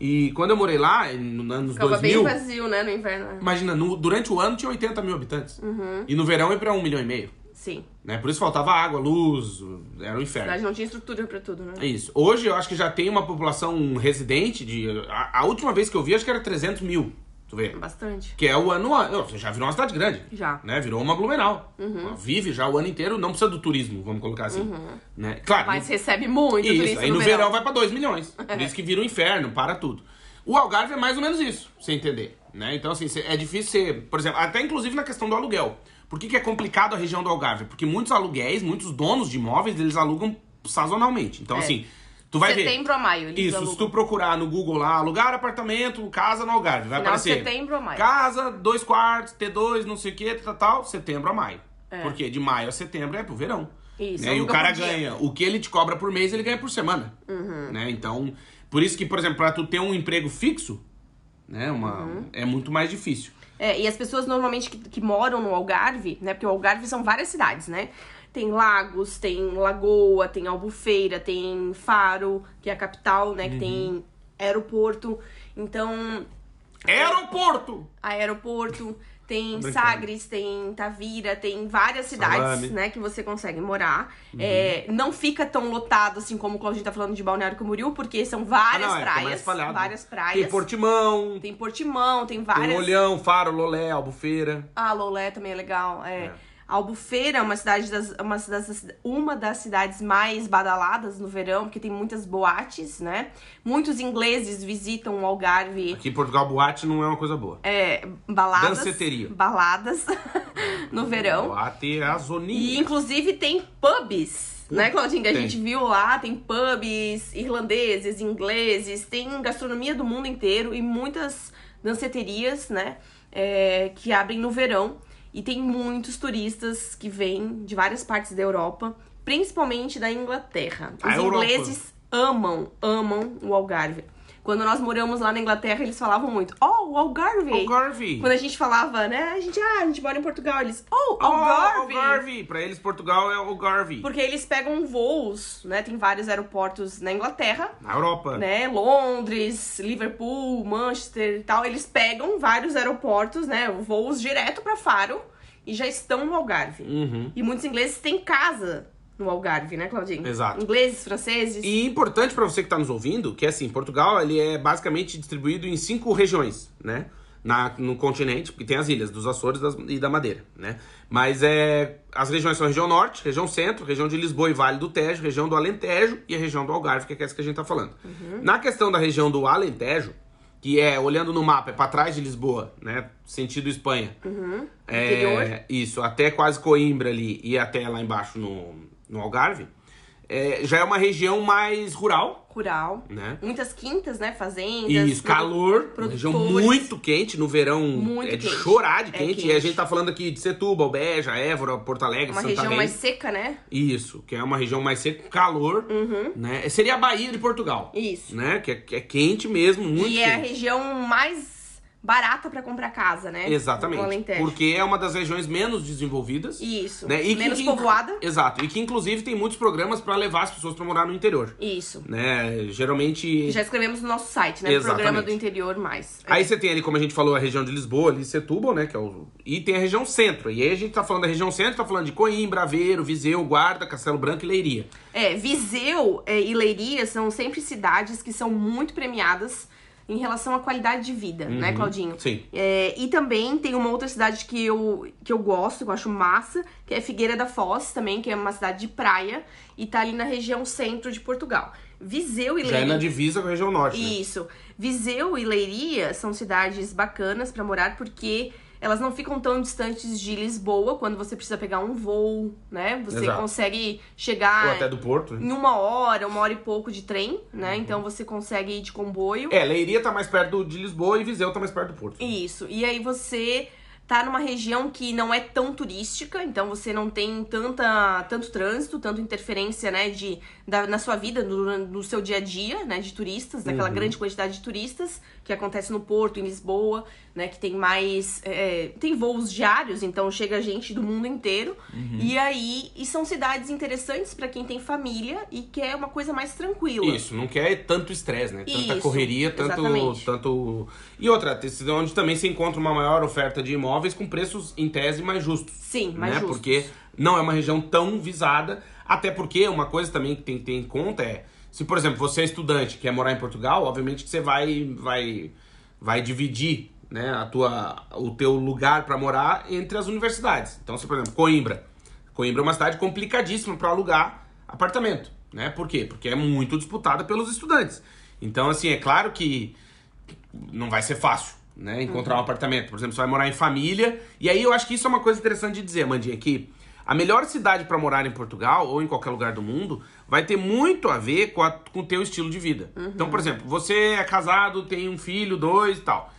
e quando eu morei lá, nos anos Uhum. Ficava 2000, bem vazio, né, no inverno. imagina, no- durante o ano tinha 80 mil habitantes. Uhum. E no verão ia pra um milhão e meio. Sim. Né? Por isso faltava água, luz, era um A inferno. cidade não tinha estrutura pra tudo, né? É isso. Hoje eu acho que já tem uma população residente de. A, a última vez que eu vi, acho que era 300 mil. Tu vê? Bastante. Que é o ano. Não, Você já virou uma cidade grande. Já. Né? Virou uma Blumenau. Vive já o ano inteiro, não precisa do turismo, vamos colocar assim. Né? Claro. Mas recebe muito isso. turista Aí no verão, vai pra 2 milhões. *laughs* Por isso que vira um inferno, para tudo. O Algarve é mais ou menos isso, você entender. Né? Então, assim, é difícil ser. Por exemplo, até inclusive na questão do aluguel. Por que, que é complicado a região do Algarve? Porque muitos aluguéis, muitos donos de imóveis, eles alugam sazonalmente. Então, É. assim, tu vai ver. Setembro a maio. Eles Isso, se tu procurar no Google lá, alugar apartamento, casa no Algarve, vai Final aparecer. setembro a maio. Casa, dois quartos, T2, não sei o que, tal, tal, setembro a maio. É. Porque de maio a setembro é pro verão. Isso, né? E o aluga cara ganha. O que ele te cobra por mês, ele ganha por semana. Uhum. Né? Então, por isso que, por exemplo, pra tu ter um emprego fixo, né, uma, Uhum. é muito mais difícil. É, e as pessoas normalmente que, que moram no Algarve, né? Porque o Algarve são várias cidades, né? Tem Lagos, tem Lagoa, tem Albufeira, tem Faro, que é a capital, né? Que Uhum. tem aeroporto. Então, Aeroporto! aeroporto, tem. Sagres, tem Tavira, tem várias cidades, Salame. né, que você consegue morar. É, não fica tão lotado assim como quando a gente tá falando de Balneário Camboriú, porque são várias Ah, não, é, praias, espalhado. várias praias. Tem Portimão, Tem Portimão, tem tem várias. Olhão, Faro, Lolé, Albufeira. Ah, Lolé também é legal. É. É. Albufeira é uma cidade das, uma, das, uma das cidades mais badaladas no verão, porque tem muitas boates, né? Muitos ingleses visitam o Algarve. Aqui em Portugal, boate não é uma coisa boa. É, baladas. Danceteria. Baladas *laughs* no verão. Boate é a zoninha. E inclusive tem pubs, né, Claudinha? A gente viu lá, tem pubs irlandeses, ingleses, tem gastronomia do mundo inteiro e muitas danceterias, né? é, que abrem no verão. E tem muitos turistas que vêm de várias partes da Europa, principalmente da Inglaterra. Os A Europa. ingleses amam, amam o Algarve. Quando nós moramos lá na Inglaterra, eles falavam muito, oh, o Algarve! Algarve. Quando a gente falava, né, a gente, ah, a gente mora em Portugal, eles, oh, Oh, Algarve! Algarve. Pra eles, Portugal é Algarve. Porque eles pegam voos, né? Tem vários aeroportos na Inglaterra, Na Europa. né? Londres, Liverpool, Manchester e tal. Eles pegam vários aeroportos, né? Voos direto pra Faro e já estão no Algarve. Uhum. E muitos ingleses têm casa no Algarve, né, Claudinho? Exato. Ingleses, franceses. E importante pra você que tá nos ouvindo, que é assim, Portugal ele é basicamente distribuído em cinco regiões, né? Na, no continente, porque tem as ilhas dos Açores das- e da Madeira, né? Mas é, as regiões são a região norte, região centro, região de Lisboa e Vale do Tejo, região do Alentejo e a região do Algarve, que é essa que a gente tá falando. Na questão da região do Alentejo, que é, olhando no mapa, é pra trás de Lisboa, né? Sentido Espanha. É, Interior. isso, até quase Coimbra ali e até lá embaixo no, no Algarve. é, já é uma região mais rural, Rural. né? Muitas quintas, né? Fazendas. Isso, calor, uma região muito quente, no verão Muito é de quente. chorar de É quente. E quente. a gente tá falando aqui de Setúbal, Beja, Évora, Porto Alegre, Uma Santa região Rita. mais seca, né? Isso, que é uma região mais seca, calor, né? Seria a Bahia de Portugal, Uhum. Isso. né? Que é, que é quente mesmo, muito e é a quente. região mais barata pra comprar casa, né? Exatamente, porque é uma das regiões menos desenvolvidas. Isso. Né? E Menos que- povoada. Exato, e que inclusive tem muitos programas pra levar as pessoas pra morar no interior, Isso. né? Geralmente... Já escrevemos no nosso site, né? Exatamente. Programa do interior mais. Aí você tem ali, como a gente falou, a região de Lisboa, ali, Setúbal, né? Que é o... E tem a região centro. E aí a gente tá falando da região centro, tá falando de Coimbra, Aveiro, Viseu, Guarda, Castelo Branco e Leiria. É, Viseu é, e Leiria são sempre cidades que são muito premiadas em relação à qualidade de vida, né, Claudinho? Uhum. Sim. É, e também tem uma outra cidade que eu, que eu gosto, que eu acho massa, que é Figueira da Foz também, que é uma cidade de praia e tá ali na região centro de Portugal. Viseu e Já é Leiria. na divisa com a região norte, né? Isso. Viseu e Leiria são cidades bacanas pra morar porque elas não ficam tão distantes de Lisboa quando você precisa pegar um voo, né? Você Exato. consegue chegar Ou até do Porto, né? em uma hora, uma hora e pouco de trem, né? Então você consegue ir de comboio. É, Leiria tá mais perto de Lisboa e Viseu tá mais perto do Porto. Isso. E aí você tá numa região que não é tão turística, então você não tem tanta, tanto trânsito, tanta interferência, né, de, da, na sua vida, no, no seu dia a dia, né, de turistas, daquela grande quantidade de turistas que acontece no Porto, em Lisboa, né, que tem mais, é, tem voos diários, então chega gente do mundo inteiro, e aí, e são cidades interessantes pra quem tem família e quer uma coisa mais tranquila. Isso, não quer tanto estresse, né? Tanta Isso, correria, tanto, exatamente. tanto. E outra, onde também se encontra uma maior oferta de imóveis com preços em tese mais justos. Sim, mais né? justos. Porque não é uma região tão visada. Até porque uma coisa também que tem que ter em conta é. Se, por exemplo, você é estudante e quer morar em Portugal, obviamente que você vai, vai, vai dividir né, a tua, o teu lugar para morar entre as universidades. Então, se, por exemplo, Coimbra. Coimbra é uma cidade complicadíssima para alugar apartamento. Né? Por quê? Porque é muito disputada pelos estudantes. Então, assim, é claro que não vai ser fácil, né? Encontrar um apartamento. Por exemplo, você vai morar em família. E aí eu acho que isso é uma coisa interessante de dizer, Mandinha, que a melhor cidade para morar em Portugal ou em qualquer lugar do mundo vai ter muito a ver com, a, com o teu estilo de vida. Então, por exemplo, você é casado, tem um filho, dois e tal.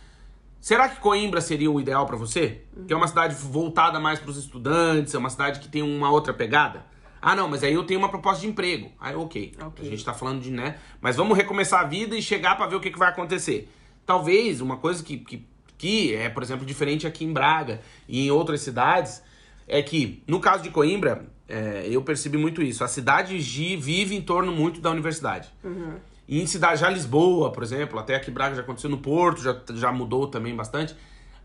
Será que Coimbra seria o ideal para você? Que é uma cidade voltada mais para os estudantes, é uma cidade que tem uma outra pegada? Ah, não, mas aí eu tenho uma proposta de emprego. Aí, ok. Ok. A gente tá falando de, né? Mas vamos recomeçar a vida e chegar para ver o que, que vai acontecer. Talvez uma coisa que, que, que é, por exemplo, diferente aqui em Braga e em outras cidades, é que, no caso de Coimbra, é, eu percebi muito isso. A cidade vive em torno muito da universidade. E em cidade, já Lisboa, por exemplo, até aqui em Braga já aconteceu no Porto, já, já mudou também bastante.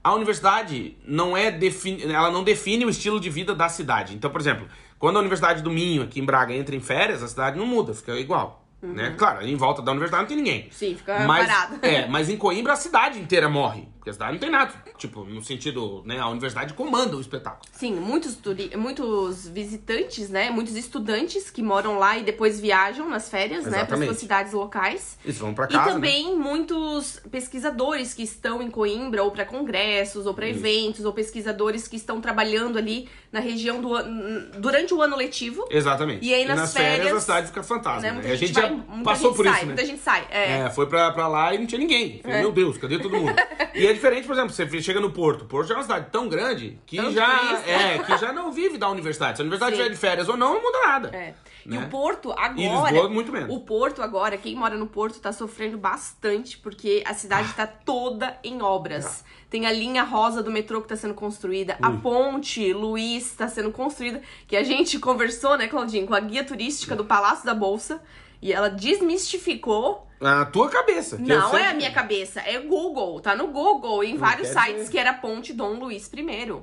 A universidade não é defini ela não define o estilo de vida da cidade. Então, por exemplo, quando a Universidade do Minho, aqui em Braga, entra em férias, a cidade não muda, fica igual. Né? Claro, em volta da universidade não tem ninguém. Sim, fica mas, parado. É, mas em Coimbra a cidade inteira morre. Porque a cidade não tem nada. Tipo, no sentido, né? A universidade comanda o espetáculo. Sim, muitos, turi muitos visitantes, né? Muitos estudantes que moram lá e depois viajam nas férias, né? Para Exatamente. suas cidades locais. Eles vão pra E casa. né? também muitos pesquisadores que estão em Coimbra, ou para congressos, ou para eventos, ou pesquisadores que estão trabalhando ali na região do an- durante o ano letivo. Exatamente. E aí nas férias, a cidade fica fantasma. Né? Né? E a gente, vai, já passou gente por sai, isso, né? Muita gente sai. É. É, foi pra, pra lá e não tinha ninguém. Falei, Meu Deus, cadê todo mundo? *laughs* e é diferente, por exemplo, você chega no Porto. O Porto já é uma cidade tão grande que Tanto já turista. é, que já não vive da universidade. Se a universidade estiver de férias ou não, não muda nada. É. E Né? o Porto agora. E Lisboa, muito menos. O Porto agora, quem mora no Porto tá sofrendo bastante porque a cidade tá toda em obras. Tem a linha rosa do metrô que tá sendo construída, a ponte Luiz tá sendo construída, que a gente *laughs* conversou, né, Claudinho, com a guia turística do Palácio da Bolsa. E ela desmistificou. Na tua cabeça. Não é a minha cabeça, é Google. Tá no Google, em vários quer sites, dizer- que era ponte Dom Luiz I,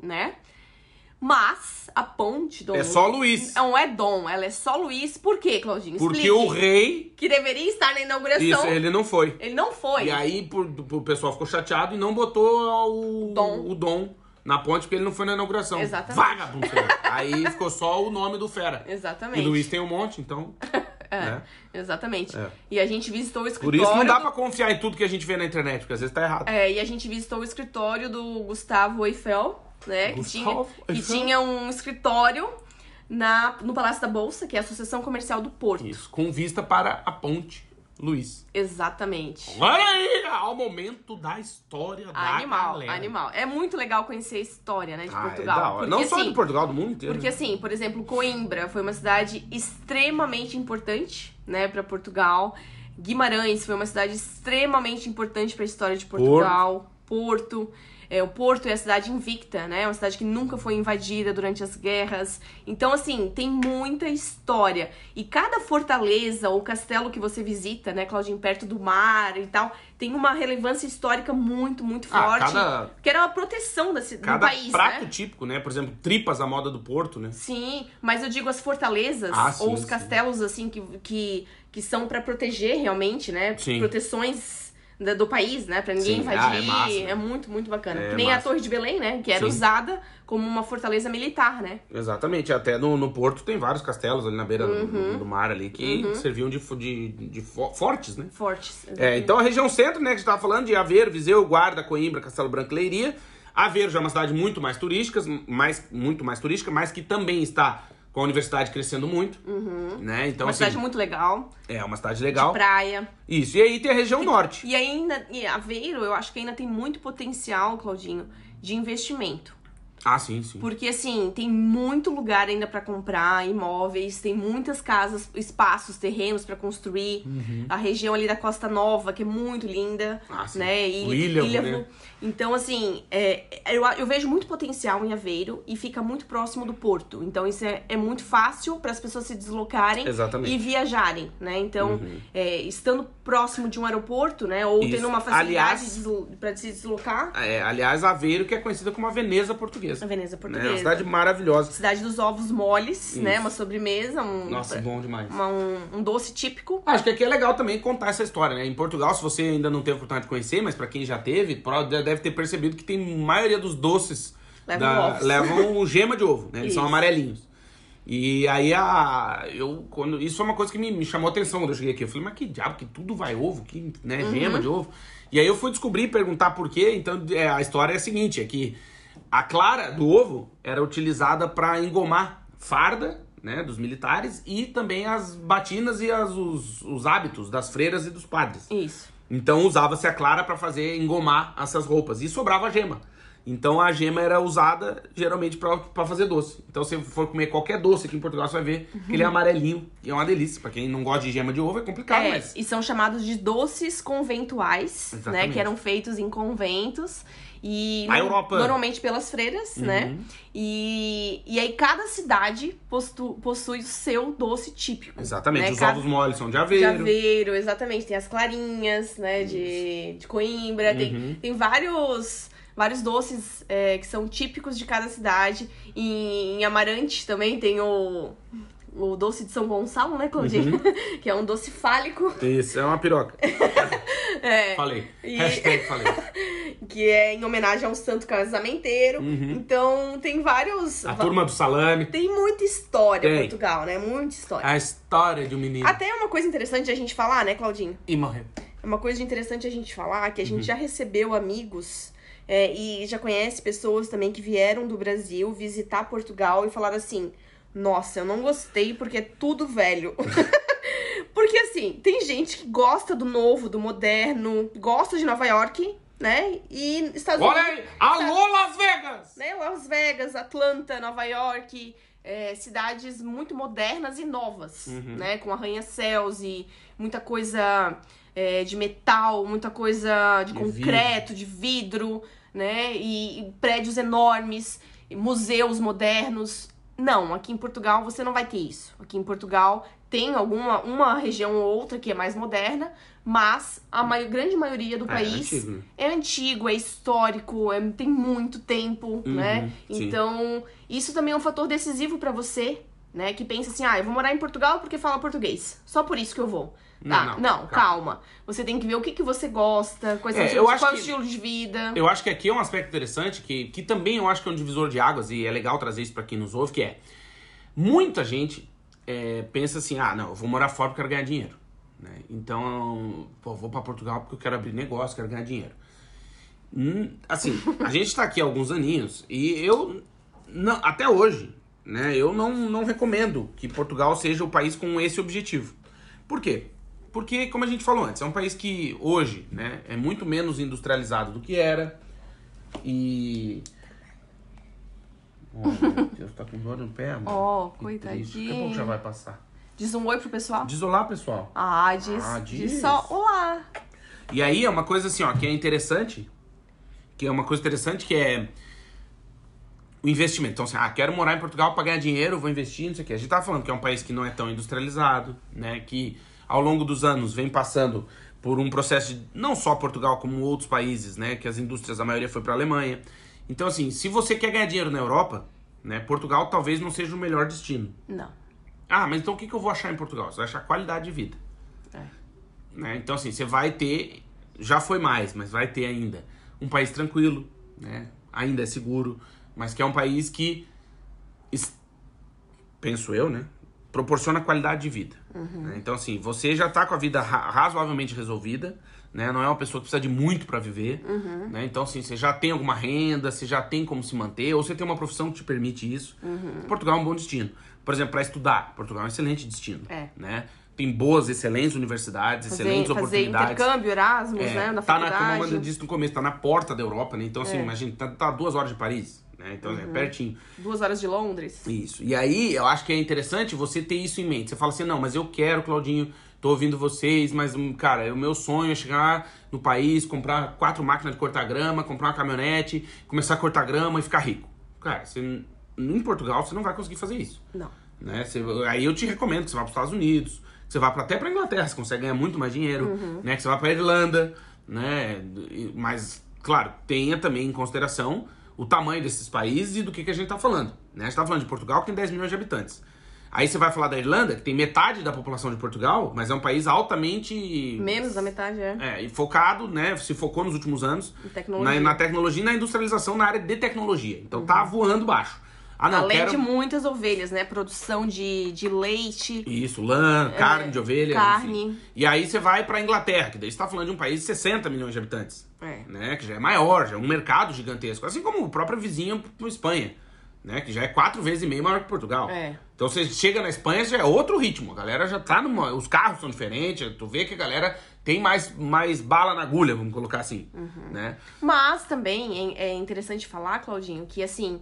né? Mas a ponte Dom É só Luiz. não é Dom, ela é só Luiz. Por quê, Claudinho? Porque Explique. o rei. Que deveria estar na inauguração. Isso, ele não foi. Ele não foi. E aí por, o pessoal ficou chateado e não botou o Dom. o dom na ponte porque ele não foi na inauguração. Exatamente. Vagabundo. aí ficou só o nome do fera. *laughs* Exatamente. E Luiz tem um monte, então. Né? Exatamente. É. E a gente visitou o Por escritório. isso não dá do- pra confiar em tudo que a gente vê na internet, porque às vezes tá errado. É, e a gente visitou o escritório do Gustavo Eiffel, né? Que tinha, Gustavo que Eiffel? tinha um escritório na, no Palácio da Bolsa, que é a Associação Comercial do Porto. Isso, com vista para a ponte Luiz. Exatamente. Olha aí, ao momento da história da Animal, galera. animal. É muito legal conhecer a história, né, de Ah, é Portugal. da hora. Porque, Não só assim, de Portugal, do mundo inteiro. Porque assim, por exemplo, Coimbra foi uma cidade extremamente importante, né, para Portugal. Guimarães foi uma cidade extremamente importante para a história de Portugal. Porto. É, o Porto é a cidade invicta, né? É uma cidade que nunca foi invadida durante as guerras. Então, assim, tem muita história. E cada fortaleza ou castelo que você visita, né, Claudinho, perto do mar e tal, tem uma relevância histórica muito, muito Ah, forte. cada- Que era a proteção da, ci- do Cada país, prato né? típico, né? Por exemplo, tripas à moda do Porto, né? Sim, mas eu digo as fortalezas Ah, sim, ou os sim. castelos assim que, que, que são pra proteger realmente, né? Sim. Proteções da- do país, né? Pra ninguém Sim. Ah, invadir. é massa, né? muito, muito bacana. É Que nem a massa. Torre de Belém, né? Que era Sim. usada como uma fortaleza militar, né? Exatamente. Até no, no Porto tem vários castelos ali na beira do- Uhum. do, do mar ali que serviam de, de, de fo- fortes, né? Fortes. É, então a região centro, né, que a gente tava falando de Aveiro, Viseu, Guarda, Coimbra, Castelo Branco e Leiria. Aveiro já é uma cidade muito mais turística, mais, muito mais turística, mas que também está com a universidade crescendo muito, né? Então, Uhum. uma assim, cidade muito legal, é uma cidade legal. praia. Isso, e aí tem a região norte. E ainda, e Aveiro, eu acho que ainda tem muito potencial, Claudinho, de investimento. Ah, sim, sim. Porque, assim, tem muito lugar ainda pra comprar imóveis, tem muitas casas, espaços, terrenos pra construir. A região ali da Costa Nova, que é muito linda, Uhum. Ah, sim. né? E, O Ilhavo, né? Então, assim, é, eu, eu vejo muito potencial em Aveiro e fica muito próximo do porto. Então, isso é, é muito fácil para as pessoas se deslocarem Exatamente. Uhum. e viajarem, né? Então, é, estando próximo de um aeroporto, né? Ou Isso. tendo uma facilidade para se deslocar, É, aliás, Aveiro, que é conhecida como a Veneza portuguesa. A Veneza Né? portuguesa. Uma cidade maravilhosa. Cidade dos ovos moles, né? Uma sobremesa, um, Nossa, bom demais. uma- um, um doce típico. Acho que aqui é legal também contar essa história, né? Em Portugal, se você ainda não teve a oportunidade de conhecer, mas pra quem já teve, deve ter percebido que tem maioria dos doces Levam da- ovos. levam gema de ovo, né? Eles são Isso. amarelinhos. E aí a eu quando isso foi uma coisa que me, me chamou a atenção quando eu cheguei aqui. Eu falei, mas que diabo, que tudo vai ovo, que né, Uhum. gema de ovo. E aí eu fui descobrir, perguntar por quê. Então é, a história é a seguinte, é que a clara do ovo era utilizada pra engomar farda, né, dos militares e também as batinas e as, os, os hábitos das freiras e dos padres. Isso. Então usava-se a clara para fazer engomar essas roupas e sobrava a gema. Então a gema era usada geralmente para fazer doce. Então se for comer qualquer doce aqui em Portugal, você vai ver que ele é amarelinho e é uma delícia. Para quem não gosta de gema de ovo é complicado, É, mas e são chamados de doces conventuais, né? Exatamente. Que eram feitos em conventos. E no- Europa. Uhum. normalmente pelas freiras, né? E, e aí cada cidade possui o seu doce típico. exatamente, né? os Cada- ovos moles são de De aveiro. Aveiro, exatamente. Tem as clarinhas, né? De, de Coimbra. Uhum. Tem, tem vários, vários doces é, que são típicos de cada cidade. E em Amarante também tem o, o doce de São Gonçalo, né, Claudinho? Uhum. *laughs* que é um doce fálico. Isso, é uma piroca. *laughs* É, Falei. E- Hashtag *laughs* falei. que é em homenagem ao santo casamenteiro. Então tem vários. Uhum. A turma do salame. Tem muita história em. Portugal, né? Muita história. A história de um menino. Até uma coisa interessante a gente falar, né, Claudinho? E morreu. É Uma coisa interessante a gente falar que a Uhum. gente já recebeu amigos é, e já conhece pessoas também que vieram do Brasil visitar Portugal e falaram assim: Nossa, eu não gostei porque é tudo velho. *laughs* porque assim, tem gente que gosta do novo, do moderno, gosta de Nova York, né? E Estados Olha Unidos. aí! Alô, Las Vegas! Né? Las Vegas, Atlanta, Nova York, é, cidades muito modernas e novas, Uhum. né? Com arranha-céus e muita coisa é, de metal, muita coisa de, De concreto, de vidro, né? E, e prédios enormes, e museus modernos. Não, aqui em Portugal você não vai ter isso. Aqui em Portugal tem alguma uma região ou outra que é mais moderna, mas a mai- grande maioria do É, país antigo, né? é antigo, é histórico, é- tem muito tempo, né? Uhum, sim. Então, isso também é um fator decisivo pra você, né? Que pensa assim, ah, eu vou morar em Portugal porque fala português. Só por isso que eu vou. Tá, Não, não, não, calma. Você tem que ver o que, que você gosta, quais são É, os eu seus, é o que- estilo de vida. Eu acho que aqui é um aspecto interessante que, que também eu acho que é um divisor de águas e é legal trazer isso pra quem nos ouve, que é muita gente é, pensa assim, ah, não, eu vou morar fora porque eu quero ganhar dinheiro. Né? Então, pô, vou pra Portugal porque eu quero abrir negócio, quero ganhar dinheiro. Hum, assim, a gente tá aqui há alguns aninhos e eu, não, até hoje, né, eu não, não recomendo que Portugal seja o país com esse objetivo. Por quê? Porque, como a gente falou antes, é um país que hoje né, é muito menos industrializado do que era. E. Oh, meu Deus, tá com dor no pé, amor. Ó, Que triste. Daqui a pouco coitadinho. já vai passar. Diz um oi pro pessoal. Diz olá, pessoal. Ah, diz, Ah, diz. diz. só olá. E aí é uma coisa assim, ó, que é interessante, que é uma coisa interessante que é o investimento. Então, assim, ah, quero morar em Portugal para ganhar dinheiro, vou investir, não sei o quê. A gente tava falando que é um país que não é tão industrializado, né, que ao longo dos anos vem passando por um processo de não só Portugal como outros países, né, que as indústrias a maioria foi para Alemanha. Então, assim, se você quer ganhar dinheiro na Europa, né, Portugal talvez não seja o melhor destino. Não. Ah, mas então o que, que eu vou achar em Portugal? Você vai achar qualidade de vida. É. Né? Então, assim, você vai ter, já foi mais, mas vai ter ainda um país tranquilo, né? ainda é seguro, mas que é um país que, penso eu, né? proporciona qualidade de vida. Né? Então, assim, você já tá com a vida ra- razoavelmente resolvida, né? não é uma pessoa que precisa de muito para viver. Né? Então, assim, você já tem alguma renda, você já tem como se manter, ou você tem uma profissão que te permite isso. Portugal é um bom destino. Por exemplo, para estudar, Portugal é um excelente destino. É. Né? Tem boas, excelentes universidades, Fazer, excelentes fazer oportunidades. intercâmbio, Erasmus, É, né? Na tá na, como faculdade. Amanda disse no começo, tá na porta da Europa, né? Então, assim, É. imagina, tá, tá duas horas de Paris, né? Então, é pertinho. Duas horas de Londres. Isso. E aí, eu acho que é interessante você ter isso em mente. Você fala assim, não, mas eu quero, Claudinho, tô ouvindo vocês, mas, hum, cara, o meu sonho é chegar no país, comprar quatro máquinas de cortar grama, comprar uma caminhonete, começar a cortar grama e ficar rico. Cara, você, em Portugal você não vai conseguir fazer isso. Não. Né? Você- aí eu te recomendo que você vá para os Estados Unidos, que você vá pra, até para Inglaterra, você consegue ganhar muito mais dinheiro, Uhum. né? Que você vá para Irlanda, né? Mas, claro, tenha também em consideração o tamanho desses países e do que, que a gente tá falando. Né? A gente tá falando de Portugal, que tem 10 milhões de habitantes. Aí você vai falar da Irlanda, que tem metade da população de Portugal, mas é um país altamente Menos da metade, é. é, e focado, né? Se focou nos últimos anos tecnologia. Na, na tecnologia e na industrialização na área de tecnologia. Então tá voando baixo. Ah, não, Além quero... de muitas ovelhas, né? Produção de, de leite. Isso, lã, carne de ovelha. É, carne. enfim. E aí você vai pra Inglaterra, que daí você tá falando de um país de 60 milhões de habitantes. É. Né? Que já é maior, já é um mercado gigantesco. Assim como o próprio vizinho Espanha. Né? Que já é quatro vezes e meio maior que Portugal. É. Então você chega na Espanha, já é outro ritmo. A galera já tá numa. Os carros são diferentes. Tu vê que a galera tem mais, mais bala na agulha, vamos colocar assim. Uhum. Né? Mas também é é interessante falar, Claudinho, que assim.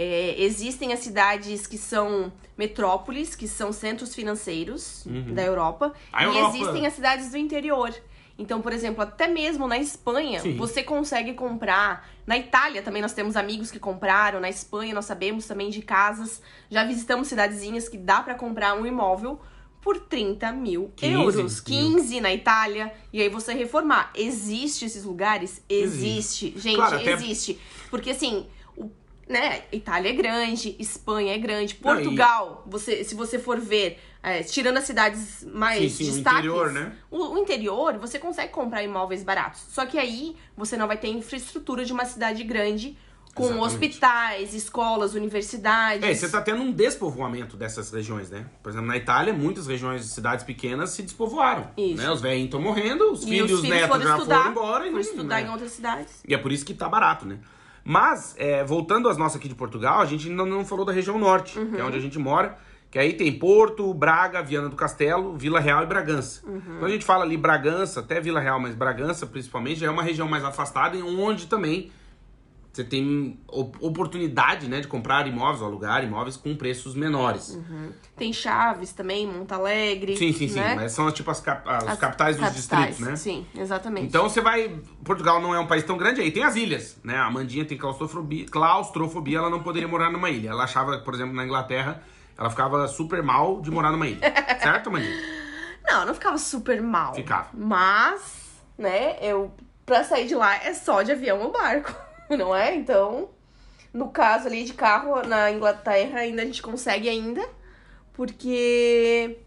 É, existem as cidades que são metrópoles, que são centros financeiros da Europa, Uhum. A e Europa- existem as cidades do interior. Então, por exemplo, até mesmo na Espanha, Sim. você consegue comprar. Na Itália também nós temos amigos que compraram. Na Espanha nós sabemos também de casas. Já visitamos cidadezinhas que dá pra comprar um imóvel por 30 mil 15 euros. mil. 15 na Itália. E aí você reformar. Existe esses lugares? Existe. Gente, Claro, até- existe. Porque assim, né, Itália é grande, Espanha é grande, Não, e- Portugal, você, se você for ver, é, tirando as cidades mais Sim, sim, o destaques, interior, né? o, o interior, você consegue comprar imóveis baratos. Só que aí você não vai ter infraestrutura de uma cidade grande com Exatamente. hospitais, escolas, universidades. É, você tá tendo um despovoamento dessas regiões, né? Por exemplo, na Itália, muitas regiões de cidades pequenas se despovoaram. Isso. Né? Os velhinhos estão morrendo, os E filhos os filhos netos foram já estudar, foram embora. e não- estudar né? em outras cidades. E é por isso que tá barato, né? Mas, é, voltando às nossas aqui de Portugal, a gente ainda não falou da região norte, que Uhum. é onde a gente mora. Que aí tem Porto, Braga, Viana do Castelo, Vila Real e Bragança. Uhum. Quando a gente fala ali Bragança, até Vila Real, mas Bragança principalmente, já é uma região mais afastada e onde também você tem op- oportunidade né, de comprar imóveis alugar imóveis com preços menores. Tem Chaves também, Monte Alegre. Sim, sim, sim. né? Mas são tipo as, cap- as As capitais dos capitais, distritos, né? Sim, exatamente. Então você vai. Portugal não é um país tão grande, aí tem as ilhas, né? A Amandinha tem claustrofobia, claustrofobia, ela não poderia morar numa ilha. Ela achava, por exemplo, na Inglaterra, ela ficava super mal de morar numa ilha. *laughs* certo, Amandinha? Não, não ficava super mal. Ficava. Mas, né, eu. Pra sair de lá é só de avião ou barco, *laughs* não é? Então, no caso ali de carro na Inglaterra, ainda a gente consegue ainda. Porque.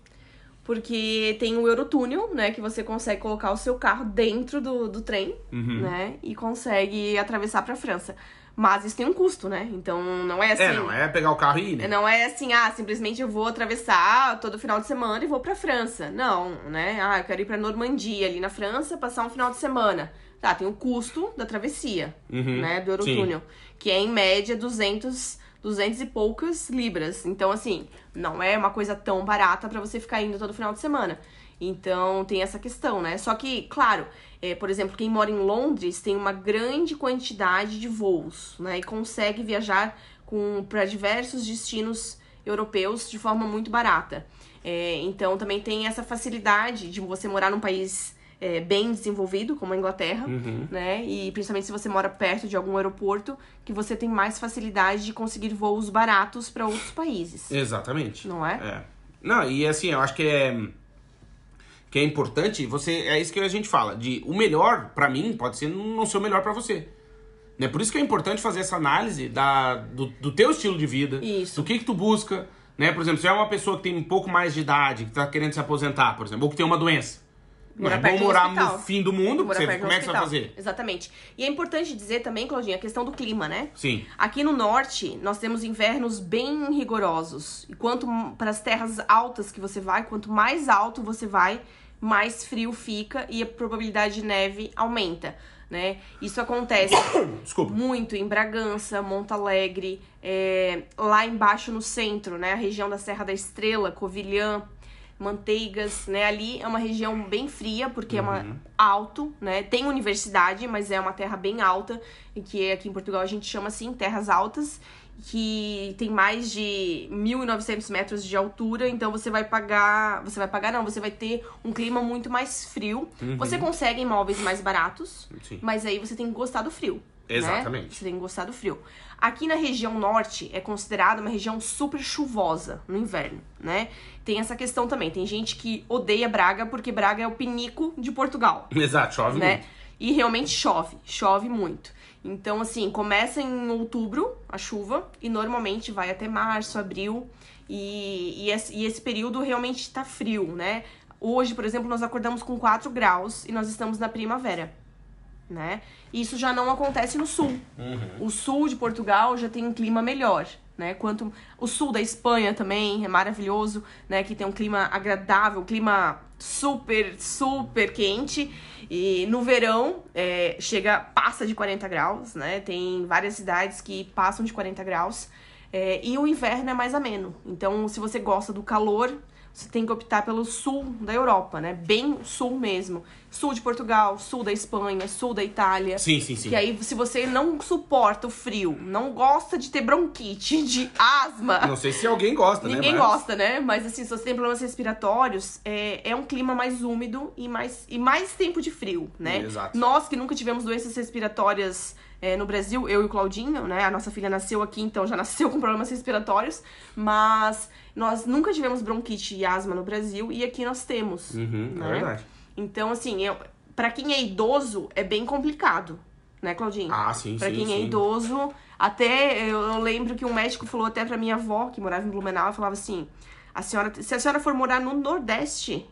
Porque tem o Eurotúnel, né? Que você consegue colocar o seu carro dentro do, do trem, Uhum. né? E consegue atravessar pra França. Mas isso tem um custo, né? Então não é assim. É, não é pegar o carro e ir, né? Não é assim, ah, simplesmente eu vou atravessar todo final de semana e vou pra França. Não, né? Ah, eu quero ir pra Normandia, ali na França, passar um final de semana. Tá, tem o custo da travessia, Uhum, né, do Eurotúnel, que é em média 200 200 e poucas libras. Então, assim, não é uma coisa tão barata para você ficar indo todo final de semana. Então, tem essa questão, né? Só que, claro, é, por exemplo, quem mora em Londres tem uma grande quantidade de voos, né? E consegue viajar para diversos destinos europeus de forma muito barata. É, então, também tem essa facilidade de você morar num país é, bem desenvolvido, como a Inglaterra, Uhum. né? E principalmente se você mora perto de algum aeroporto, que você tem mais facilidade de conseguir voos baratos para outros países. Exatamente. Não é? É. Não, e assim, eu acho que é que é importante, você é isso que a gente fala, de o melhor pra mim pode ser não ser o melhor pra você. Né? Por isso que é importante fazer essa análise da, do, do teu estilo de vida, Isso. do que que tu busca, né? Por exemplo, se é uma pessoa que tem um pouco mais de idade, que tá querendo se aposentar, por exemplo, ou que tem uma doença. Não é Morar bom morar no fim do mundo, Morar você, como é que você vai fazer? Exatamente. E é importante dizer também, Claudinha, a questão do clima, né? Sim. Aqui no norte, nós temos invernos bem rigorosos. E quanto para as terras altas que você vai, quanto mais alto você vai, mais frio fica e a probabilidade de neve aumenta, né? Isso acontece *coughs* Desculpa. muito em Bragança, Monte Alegre, é, lá embaixo no centro, né? A região da Serra da Estrela, Covilhã, Manteigas, né? Ali é uma região bem fria, porque é uma alto, né? Tem universidade, mas é uma terra bem alta, e que aqui em Portugal a gente chama assim, terras altas, que tem mais de 1.900 metros de altura, então você vai pagar, você vai pagar não, você vai ter um clima muito mais frio. Você consegue imóveis mais baratos, Sim. mas aí você tem que gostar do frio. Né? Exatamente. Você tem que gostar do frio. Aqui na região norte é considerada uma região super chuvosa no inverno, né? Tem essa questão também. Tem gente que odeia Braga porque Braga é o pinico de Portugal, *laughs* Exato, chove né? muito. E realmente chove, chove muito. Então, assim, começa em outubro a chuva e normalmente vai até março, abril. E, e, esse, e esse período realmente tá frio, né? Hoje, por exemplo, nós acordamos com 4 graus e nós estamos na primavera, né? Isso já não acontece no sul. O sul de Portugal já tem um clima melhor, né? Quanto o sul da Espanha também é maravilhoso, né? Que tem um clima agradável, clima super, super quente. E no verão é, chega, passa de 40 graus, né? Tem várias cidades que passam de 40 graus. É, e o inverno é mais ameno. Então, se você gosta do calor, você tem que optar pelo sul da Europa, né? Bem sul mesmo. Sul de Portugal, sul da Espanha, sul da Itália. Sim, sim, sim. Que aí, se você não suporta o frio, não gosta de ter bronquite, *laughs* de asma. Não sei se alguém gosta, né? Ninguém mas- gosta, né? Mas assim, se você tem problemas respiratórios, é, é um clima mais úmido e mais, e mais tempo de frio, né? Exato. Nós que nunca tivemos doenças respiratórias é, no Brasil, eu e o Claudinho, né? A nossa filha nasceu aqui, então já *laughs* nasceu com problemas respiratórios, mas nós nunca tivemos bronquite e asma no Brasil e aqui nós temos. Uhum, né? é verdade. Então, assim, eu, pra quem é idoso, é bem complicado, né, Claudinho? Ah, sim, Pra sim, quem é sim. idoso, até eu, eu lembro que um médico falou até pra minha avó, que morava em Blumenau, ela falava assim: a senhora, se a senhora for morar no Nordeste,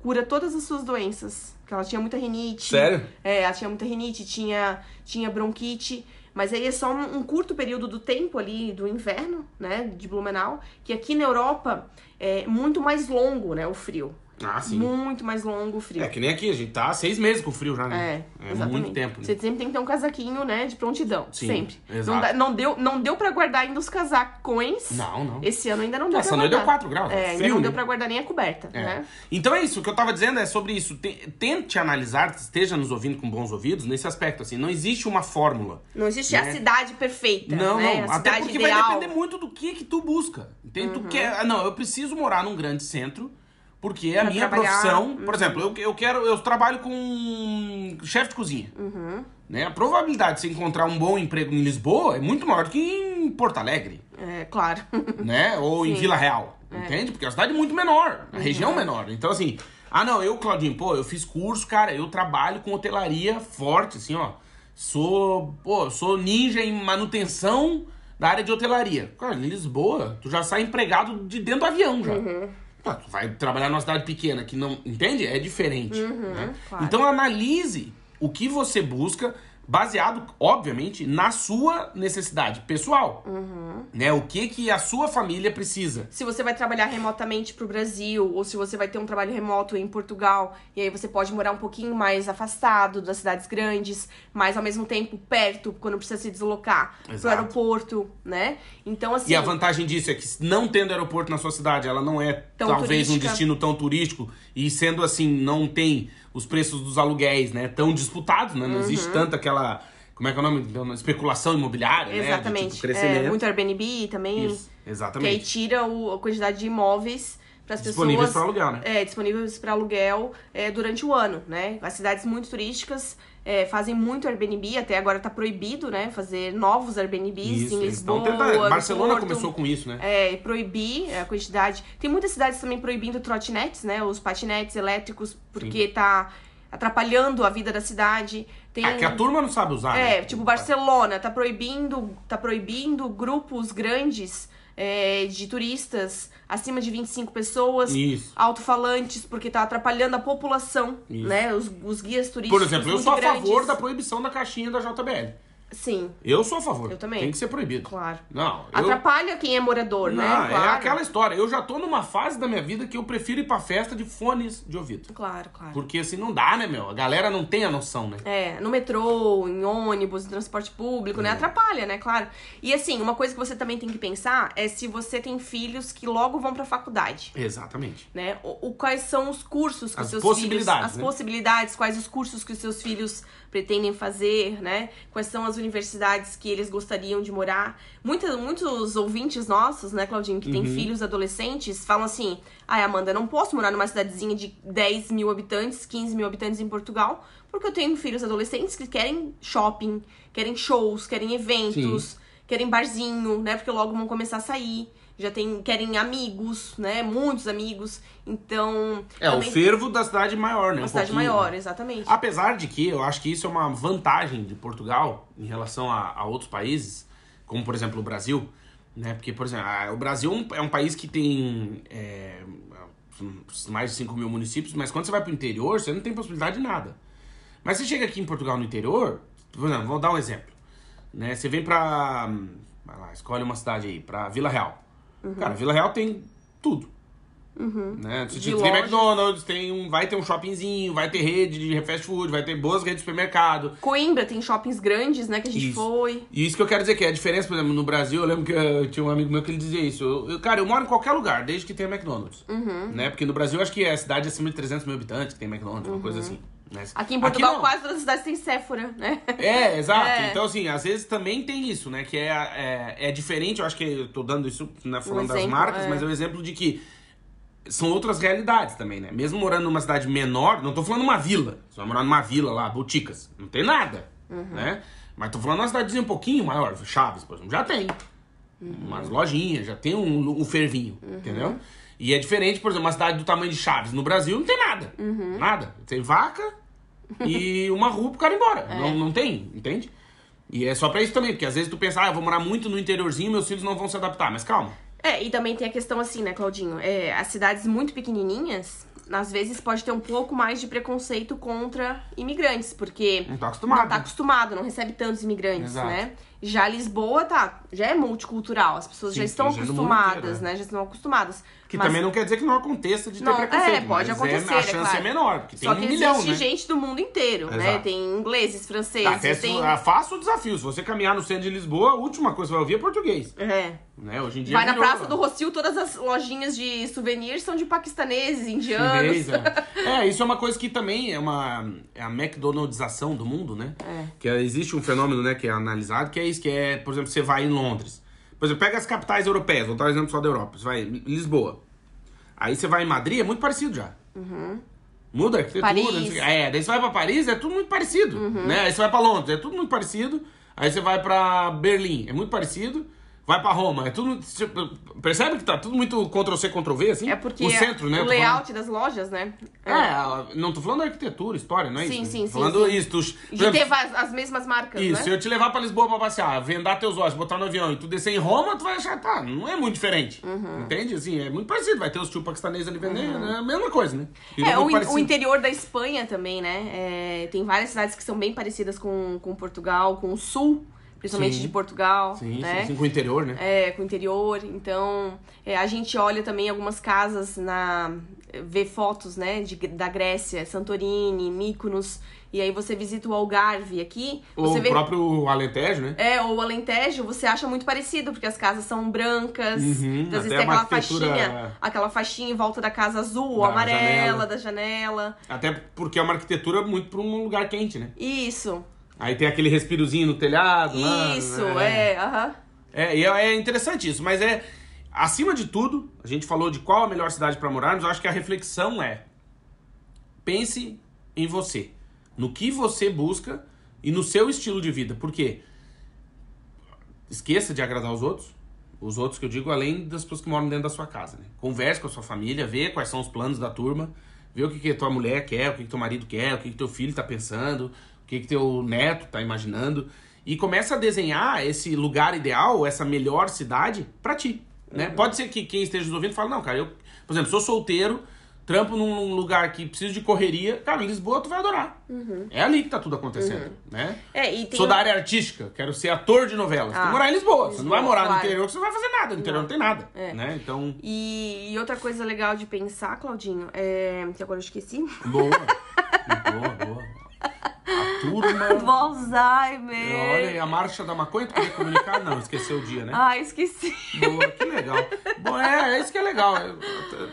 cura todas as suas doenças. Porque ela tinha muita rinite. Sério? É, ela tinha muita rinite, tinha, tinha bronquite. Mas aí é só um, um curto período do tempo ali do inverno, né, de Blumenau, que aqui na Europa é muito mais longo, né, o frio. Ah, sim. Muito mais longo o frio. É que nem aqui, a gente tá seis meses com frio já, né? É, É exatamente. muito tempo. Né? Você sempre tem que ter um casaquinho, né, de prontidão. Sim, sempre. exato. Não, dá- não deu, não deu pra guardar ainda os casacões. Não, não. Esse ano ainda não deu Essa pra noite guardar. deu 4 graus, É, ainda frio, não né? deu pra guardar nem a coberta, É. né? Então é isso, o que eu tava dizendo é sobre isso. Te- Tente analisar, esteja nos ouvindo com bons ouvidos nesse aspecto, assim, não existe uma fórmula. Não existe Né? a cidade perfeita, Não, né? não, A até cidade porque ideal. Uhum. vai depender muito do que que tu busca. Entende? Tu quer, ah, não, eu preciso morar num grande centro, porque é a minha trabalhar, profissão, por uhum. exemplo, eu, eu quero, eu trabalho com chefe de cozinha. Uhum. Né? A probabilidade de você encontrar um bom emprego em Lisboa é muito maior do que em Porto Alegre. É, claro. *laughs* né? Ou em Sim. Vila Real. Entende? Porque a cidade é muito menor, a região Uhum. menor. Então, assim, ah, não, eu, Claudinho, pô, eu fiz curso, cara, eu trabalho com hotelaria forte, assim, ó. Sou, pô, sou ninja em manutenção da área de hotelaria. Cara, em Lisboa, tu já sai empregado de dentro do avião já. Uhum. Pô, tu vai trabalhar numa cidade pequena que não. Entende? É diferente. né? Uhum, claro. Então analise o que você busca. Baseado, obviamente, na sua necessidade pessoal. Né? O que que a sua família precisa. Se você vai trabalhar remotamente pro Brasil, ou se você vai ter um trabalho remoto em Portugal, e aí você pode morar um pouquinho mais afastado das cidades grandes, mas ao mesmo tempo perto, quando precisa se deslocar pro Exato. aeroporto, né? Então, assim. E a vantagem disso é que não tendo aeroporto na sua cidade, ela não é Tão talvez um turística. destino tão turístico e sendo assim, não tem os preços dos aluguéis, né, tão disputados, né? Não Uhum. existe tanta aquela, como é que é o nome? Especulação imobiliária, né? de, Exatamente. tipo, crescimento. É, muito Airbnb também. Isso, Que aí exatamente. tira o- a quantidade de imóveis para as pessoas. Disponíveis para aluguel, né? É, disponíveis para aluguel é, durante o ano, né? As cidades muito turísticas é, fazem muito Airbnb, até agora tá proibido, né? Fazer novos Airbnbs Isso, em Lisboa, no Barcelona Porto. começou com isso, né? É, proibir a quantidade. Tem muitas cidades também proibindo trotinetes, né? Os patinetes elétricos, porque tá atrapalhando a vida da cidade. Tem... É que a turma não sabe usar, É, né? tipo, Barcelona tá proibindo, tá proibindo grupos grandes é, de turistas acima de 25 pessoas, alto-falantes, porque tá atrapalhando a população, Isso. né? Os, os guias turísticos. Por exemplo, eu sou a grandes. favor da proibição da caixinha da JBL. Sim, Eu sou a favor. Eu também. Tem que ser proibido. claro. Não, eu... Atrapalha quem é morador, Não, né? é Claro. aquela história. Eu já tô numa fase da minha vida que eu prefiro ir pra festa de fones de ouvido. Claro, claro. Porque assim não dá, né, meu? A galera não tem a noção, né? É, no metrô, em ônibus, em transporte público, É. né? Atrapalha, né? Claro. E assim, uma coisa que você também tem que pensar é se você tem filhos que logo vão pra faculdade. Exatamente. né? O, o- quais são os cursos que As os seus possibilidades, filhos, as né? possibilidades, quais os cursos que os seus filhos pretendem fazer, né? Quais são as universidades que eles gostariam de morar? Muitos, muitos ouvintes nossos, né, Claudinho, que têm Uhum. filhos adolescentes, falam assim: ai, Amanda, não posso morar numa cidadezinha de 10 mil habitantes, 15 mil habitantes em Portugal, porque eu tenho filhos adolescentes que querem shopping, querem shows, querem eventos, querem barzinho, né? Porque logo vão começar a sair. Já tem, querem amigos, né? Muitos amigos. Então. É, também o fervo da cidade maior, né? Uma Um cidade maior, né? exatamente. Apesar de que eu acho que isso é uma vantagem de Portugal em relação a, a outros países, como por exemplo o Brasil, né? Porque, por exemplo, ah, o Brasil é um- é um país que tem é, mais de 5 mil municípios, mas quando você vai pro interior, você não tem possibilidade de nada. Mas você chega aqui em Portugal no interior, por exemplo, vou dar um exemplo. Né? Você vem pra. Vai lá, escolhe uma cidade aí, pra Vila Real. Uhum. Cara, Vila Real tem tudo. Né? Você De tem. McDonald's, tem um, vai ter um shoppingzinho, vai ter rede de fast food, vai ter boas redes de supermercado. Coimbra tem shoppings grandes, né? Que a gente Isso. foi. E isso que eu quero dizer que é a diferença, por exemplo, no Brasil, eu lembro que eu tinha um amigo meu que ele dizia isso. Eu, eu- cara, eu moro em qualquer lugar, desde que tenha McDonald's. Uhum. Né? Porque no Brasil, acho que é a cidade acima de 300 mil habitantes que tem McDonald's, uma coisa assim. Né? Uhum. Aqui em Portugal, não. quase todas as cidades têm Sephora, né? É, *laughs* exato. É. Então, assim, às vezes também tem isso, né? Que é, é, é diferente, eu acho que eu tô dando isso, né, falando das exemplo, marcas, é. mas é o exemplo de que são outras realidades também, né? Mesmo morando numa cidade menor, não tô falando numa vila. Você vai morar numa vila lá, boticas. Não tem nada, Uhum. né? Mas tô falando numa cidadezinha um pouquinho maior, Chaves, por exemplo, já tem. Uhum. Umas lojinhas, já tem um, um fervinho, entendeu? E é diferente, por exemplo, uma cidade do tamanho de Chaves no Brasil não tem nada. Uhum. Nada. Tem vaca e *laughs* uma rua pro cara ir embora. É. Não, não tem, entende? E é só pra isso também, porque às vezes tu pensa, ah, eu vou morar muito no interiorzinho, meus filhos não vão se adaptar. Mas calma. É, e também tem a questão assim, né, Claudinho? É, as cidades muito pequenininhas, às vezes pode ter um pouco mais de preconceito contra imigrantes, porque Não tá acostumado. não tá acostumado, não recebe tantos imigrantes, Exato. né? Já Lisboa tá, já é multicultural, as pessoas Sim, já estão acostumadas, inteiro, né? né? Já estão acostumadas. Que Mas- também não quer dizer que não aconteça de ter Não, preconceito. é, pode mas acontecer, É, a é chance claro. é menor, porque tem Só um que milhão, existe né? gente do mundo inteiro, né? Exato. Tem ingleses, franceses, Até se, tem... ah, faça o desafio. Se você caminhar no centro de Lisboa, a última coisa que você vai ouvir é português. É. Né? Hoje em dia Vai na virou- Praça do Rocio, todas as lojinhas de souvenirs são de paquistaneses, indianos. Chinês, é. *laughs* É, isso é uma coisa que também é uma é a McDonaldização do mundo, né? É. Que é- existe um fenômeno, né, que é analisado, que é isso, que é, por exemplo, você vai em Londres. Por exemplo, pega as capitais europeias, vou dar um exemplo só da Europa. Você vai em Lisboa. Aí você vai em Madrid, é muito parecido já. Muda a arquitetura, Paris. É, daí você vai pra Paris, é tudo muito parecido, né? Aí você vai pra Londres, é tudo muito parecido. Aí você vai pra Berlim, é muito parecido. Vai pra Roma. É tudo. tipo, Percebe que tá tudo muito Ctrl-C, Ctrl-V, assim? É porque o centro, né? o layout das lojas, né? falando- É, não tô falando da arquitetura, história, não é Sim, isso? sim, Tô sim, Falando sim. isso. Tu, De exemplo, ter va- as mesmas marcas, Isso, se né? eu te levar pra Lisboa pra passear, vendar teus olhos, botar no avião e tu descer em Roma, tu vai achar, tá, não é muito diferente. Uhum. Entende? Assim, é muito parecido. Vai ter os tio paquistaneses ali vendendo, é a mesma coisa, né? Virou É, o, in- o interior da Espanha também, né? É, tem várias cidades que são bem parecidas com, com Portugal, com o sul, principalmente Sim. de Portugal, Sim, né? sim, com o interior, né? É, com o interior. Então, é, a gente olha também algumas casas na. vê fotos, né, de, da Grécia, Santorini, Mykonos. E aí você visita o Algarve aqui, você o vê. próprio Alentejo, né? É, ou o Alentejo, você acha muito parecido, porque as casas são brancas, Uhum, às vezes tem aquela arquitetura- faixinha, aquela faixinha em volta da casa azul, ou Da amarela, janela. da janela. Até porque é uma arquitetura muito pra um lugar quente, né? Isso, Aí tem aquele respirozinho no telhado. lá, isso, né? é, aham. É, e é, é interessante isso, mas é. Acima de tudo, a gente falou de qual a melhor cidade para morar, mas eu acho que a reflexão é: pense em você, no que você busca e no seu estilo de vida. Por quê? Esqueça de agradar os outros. Os outros que eu digo, além das pessoas que moram dentro da sua casa. Né? Converse com a sua família, vê quais são os planos da turma, vê o que, que tua mulher quer, o que, que teu marido quer, o que, que teu filho tá pensando, o que, que teu neto tá imaginando. E começa a desenhar esse lugar ideal, essa melhor cidade pra ti. Né? Pode ser que quem esteja nos ouvindo fale, não, cara, eu, por exemplo, sou solteiro, trampo num lugar que preciso de correria, cara, Lisboa tu vai adorar. É ali que tá tudo acontecendo, né? É, e tem Sou um- da área artística, quero ser ator de novelas. Ah, que morar em Lisboa. você não vai Lisboa, morar no claro. interior que você não vai fazer nada. No interior não, tem nada. É. Né? Então, E, e outra coisa legal de pensar, Claudinho, é. que agora eu esqueci. boa. *laughs* boa, boa. Turma. *laughs* Do Alzheimer. Olha, e a marcha da maconha, tu queria comunicar? Não, esqueceu o dia, né? Ah, esqueci. Boa, que legal. Bom, é, é isso que é legal. é,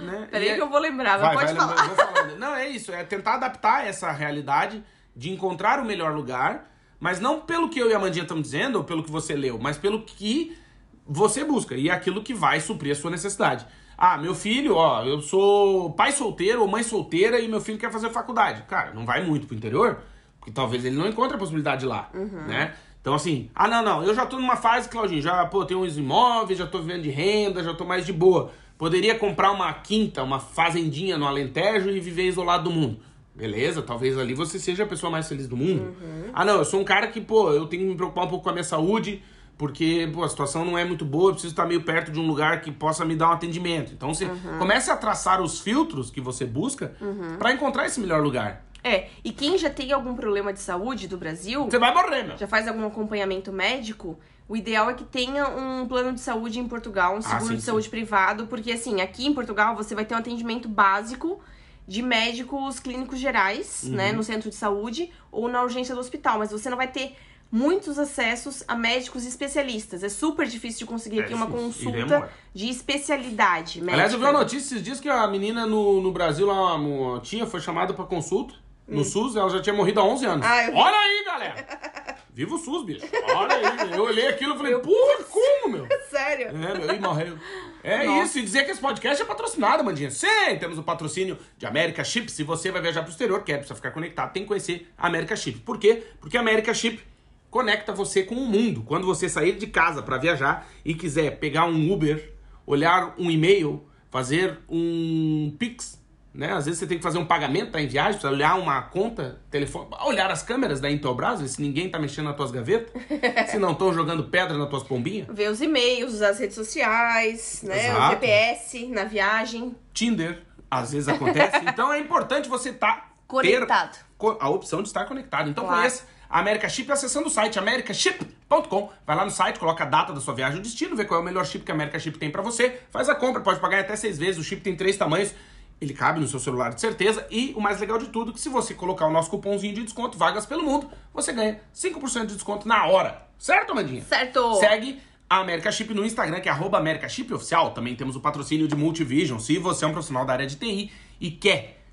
né? Peraí é- que eu vou lembrar, mas Vai, pode vai, falar. lembra-. Não, é isso. É tentar adaptar essa realidade de encontrar o melhor lugar, mas não pelo que eu e a Mandinha estamos dizendo, ou pelo que você leu, mas pelo que você busca e aquilo que vai suprir a sua necessidade. Ah, meu filho, ó, eu sou pai solteiro ou mãe solteira e meu filho quer fazer faculdade. Cara, não vai muito pro interior, porque talvez ele não encontre a possibilidade lá, né? Então, assim, ah, não, não, eu já tô numa fase, Claudinho, já, pô, tenho uns imóveis, já tô vivendo de renda, já tô mais de boa. Poderia comprar uma quinta, uma fazendinha no Alentejo e viver isolado do mundo. Beleza, talvez ali você seja a pessoa mais feliz do mundo. Ah, não, eu sou um cara que, pô, eu tenho que me preocupar um pouco com a minha saúde, porque, pô, a situação não é muito boa, eu preciso estar meio perto de um lugar que possa me dar um atendimento. Então, você comece a traçar os filtros que você busca pra encontrar esse melhor lugar. É, e quem já tem algum problema de saúde do Brasil, Você vai morrer, meu. já faz algum acompanhamento médico, o ideal é que tenha um plano de saúde em Portugal, um seguro Ah, sim, de sim. saúde privado, porque assim, aqui em Portugal você vai ter um atendimento básico de médicos clínicos gerais, né, Uhum. no centro de saúde ou na urgência do hospital, mas você não vai ter muitos acessos a médicos especialistas. É super difícil de conseguir É aqui uma consulta de especialidade médica. Aliás, eu vi uma notícia esses dias que a menina no, no Brasil, lá, uma tia, foi chamada pra consulta no SUS, ela já tinha morrido há 11 anos. Hum. Ah. Olha aí, galera! Viva o SUS, bicho! Olha aí! Eu olhei aquilo e falei, porra, como, meu? *laughs* Sério? É, meu, e morreu. É Nossa. isso, e dizer que esse podcast é patrocinado, Mandinha. Sim, temos o patrocínio de América Chip. Se você vai viajar pro exterior, quer precisa ficar conectado, tem que conhecer a América Chip. Por quê? Porque a América Chip conecta você com o mundo. Quando você sair de casa para viajar e quiser pegar um Uber, olhar um e-mail, fazer um Pix, né? Às vezes você tem que fazer um pagamento, tá em viagem, precisa olhar uma conta, telefone, olhar as câmeras da Intelbras, ver se ninguém tá mexendo nas tuas gavetas, *laughs* se não estão jogando pedra nas tuas pombinhas. Ver os e-mails, as redes sociais, né? O Exato. GPS na viagem. Tinder, às vezes acontece. *laughs* então é importante você estar Conectado. a opção de estar conectado. Então Claro. conheça a America Chip acessando o site americaship.com. Vai lá no site, coloca a data da sua viagem, o destino, vê qual é o melhor chip que a America Chip tem pra você. Faz a compra, pode pagar até seis vezes. O chip tem três tamanhos. Ele cabe no seu celular de certeza. E o mais legal de tudo, é que se você colocar o nosso cupomzinho de desconto, Vagas pelo Mundo, você ganha 5% de desconto na hora. Certo, Amandinha? Certo. Segue a America Chip no Instagram, que é arroba America Chip Oficial. Também temos o patrocínio de Multivision. Se você é um profissional da área de TI e quer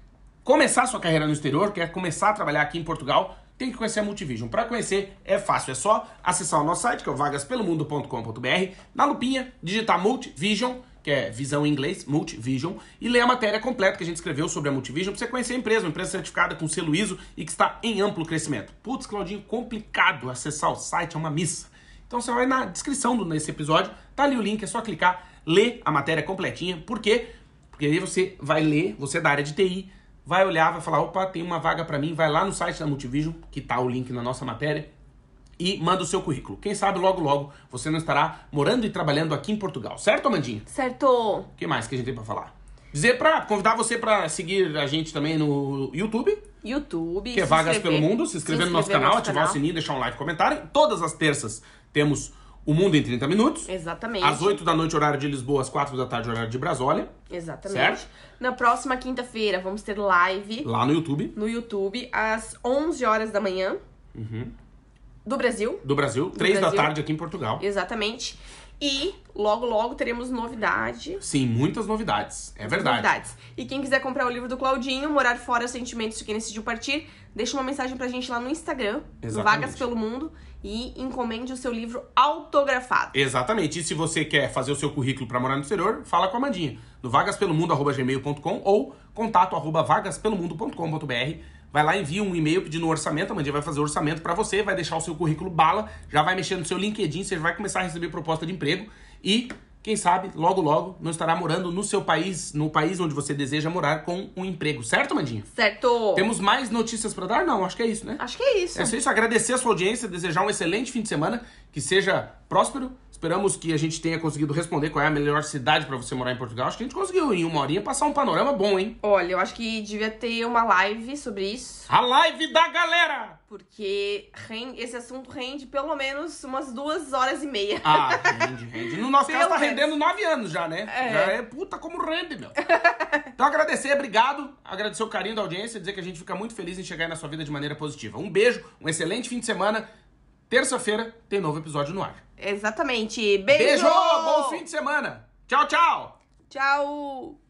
começar sua carreira no exterior, quer começar a trabalhar aqui em Portugal, tem que conhecer a Multivision. Para conhecer é fácil, é só acessar o nosso site, que é o vagaspelomundo.com.br, na lupinha, digitar Multivision, que é visão em inglês, Multivision, e ler a matéria completa que a gente escreveu sobre a Multivision, pra você conhecer a empresa, uma empresa certificada com selo ISO e que está em amplo crescimento. Putz, Claudinho, complicado acessar o site, é uma missa. Então você vai na descrição desse episódio, tá ali o link, é só clicar, ler a matéria completinha. Por quê? Porque aí você vai ler, você é da área de TI, vai olhar, vai falar, opa, tem uma vaga para mim, vai lá no site da Multivision, que tá o link na nossa matéria, e manda o seu currículo. Quem sabe logo logo você não estará morando e trabalhando aqui em Portugal, certo, Amandinha? Certo. O que mais que a gente tem pra falar? Dizer pra convidar você pra seguir a gente também no YouTube, YouTube. que é Vagas inscrever- pelo Mundo, se inscrever se no nosso inscrever canal, ativar o sininho, deixar um like, comentário. Todas as terças temos o Mundo em 30 minutos. Exatamente. Às 8 da noite, horário de Lisboa, às 4 da tarde, horário de Brasólia. Exatamente. Certo? Na próxima quinta-feira vamos ter live Lá no YouTube no YouTube às 11 horas da manhã. Do Brasil. do Brasil. 3 da tarde aqui em Portugal. Exatamente. E logo, logo teremos novidade. Sim, muitas novidades. É verdade. Novidades. E quem quiser comprar o livro do Claudinho, Morar Fora Sentimentos de Quem Decidiu Partir, deixa uma mensagem pra gente lá no Instagram, Exatamente. Vagas pelo Mundo, e encomende o seu livro autografado. Exatamente. E se você quer fazer o seu currículo para morar no exterior, fala com a Amandinha. No vagaspelomundo.gmail.com ou contato arroba vagaspelomundo.com.br. Vai lá, envia um e-mail pedindo um orçamento. A Amandinha vai fazer o orçamento para você, vai deixar o seu currículo bala, já vai mexer no seu LinkedIn, você vai começar a receber proposta de emprego e, quem sabe, logo logo não estará morando no seu país, no país onde você deseja morar com um emprego. Certo, Amandinha? Certo? Temos mais notícias para dar? Não, acho que é isso, né? Acho que é isso. É só isso, agradecer a sua audiência, desejar um excelente fim de semana, que seja próspero. Esperamos que a gente tenha conseguido responder qual é a melhor cidade pra você morar em Portugal. Acho que a gente conseguiu em uma horinha passar um panorama bom, hein? Olha, eu acho que devia ter uma live sobre isso, A live da galera! porque esse assunto rende pelo menos umas duas horas e meia. Ah, rende, rende. No nosso caso Pelo tá menos. rendendo nove anos já, né? É. Já é puta como rende, meu. Então agradecer, obrigado. Agradecer o carinho da audiência, dizer que a gente fica muito feliz em chegar aí na sua vida de maneira positiva. Um beijo, um excelente fim de semana. Terça-feira tem novo episódio no ar. Exatamente. Beijo! Beijo! Bom fim de semana! Tchau, tchau! Tchau!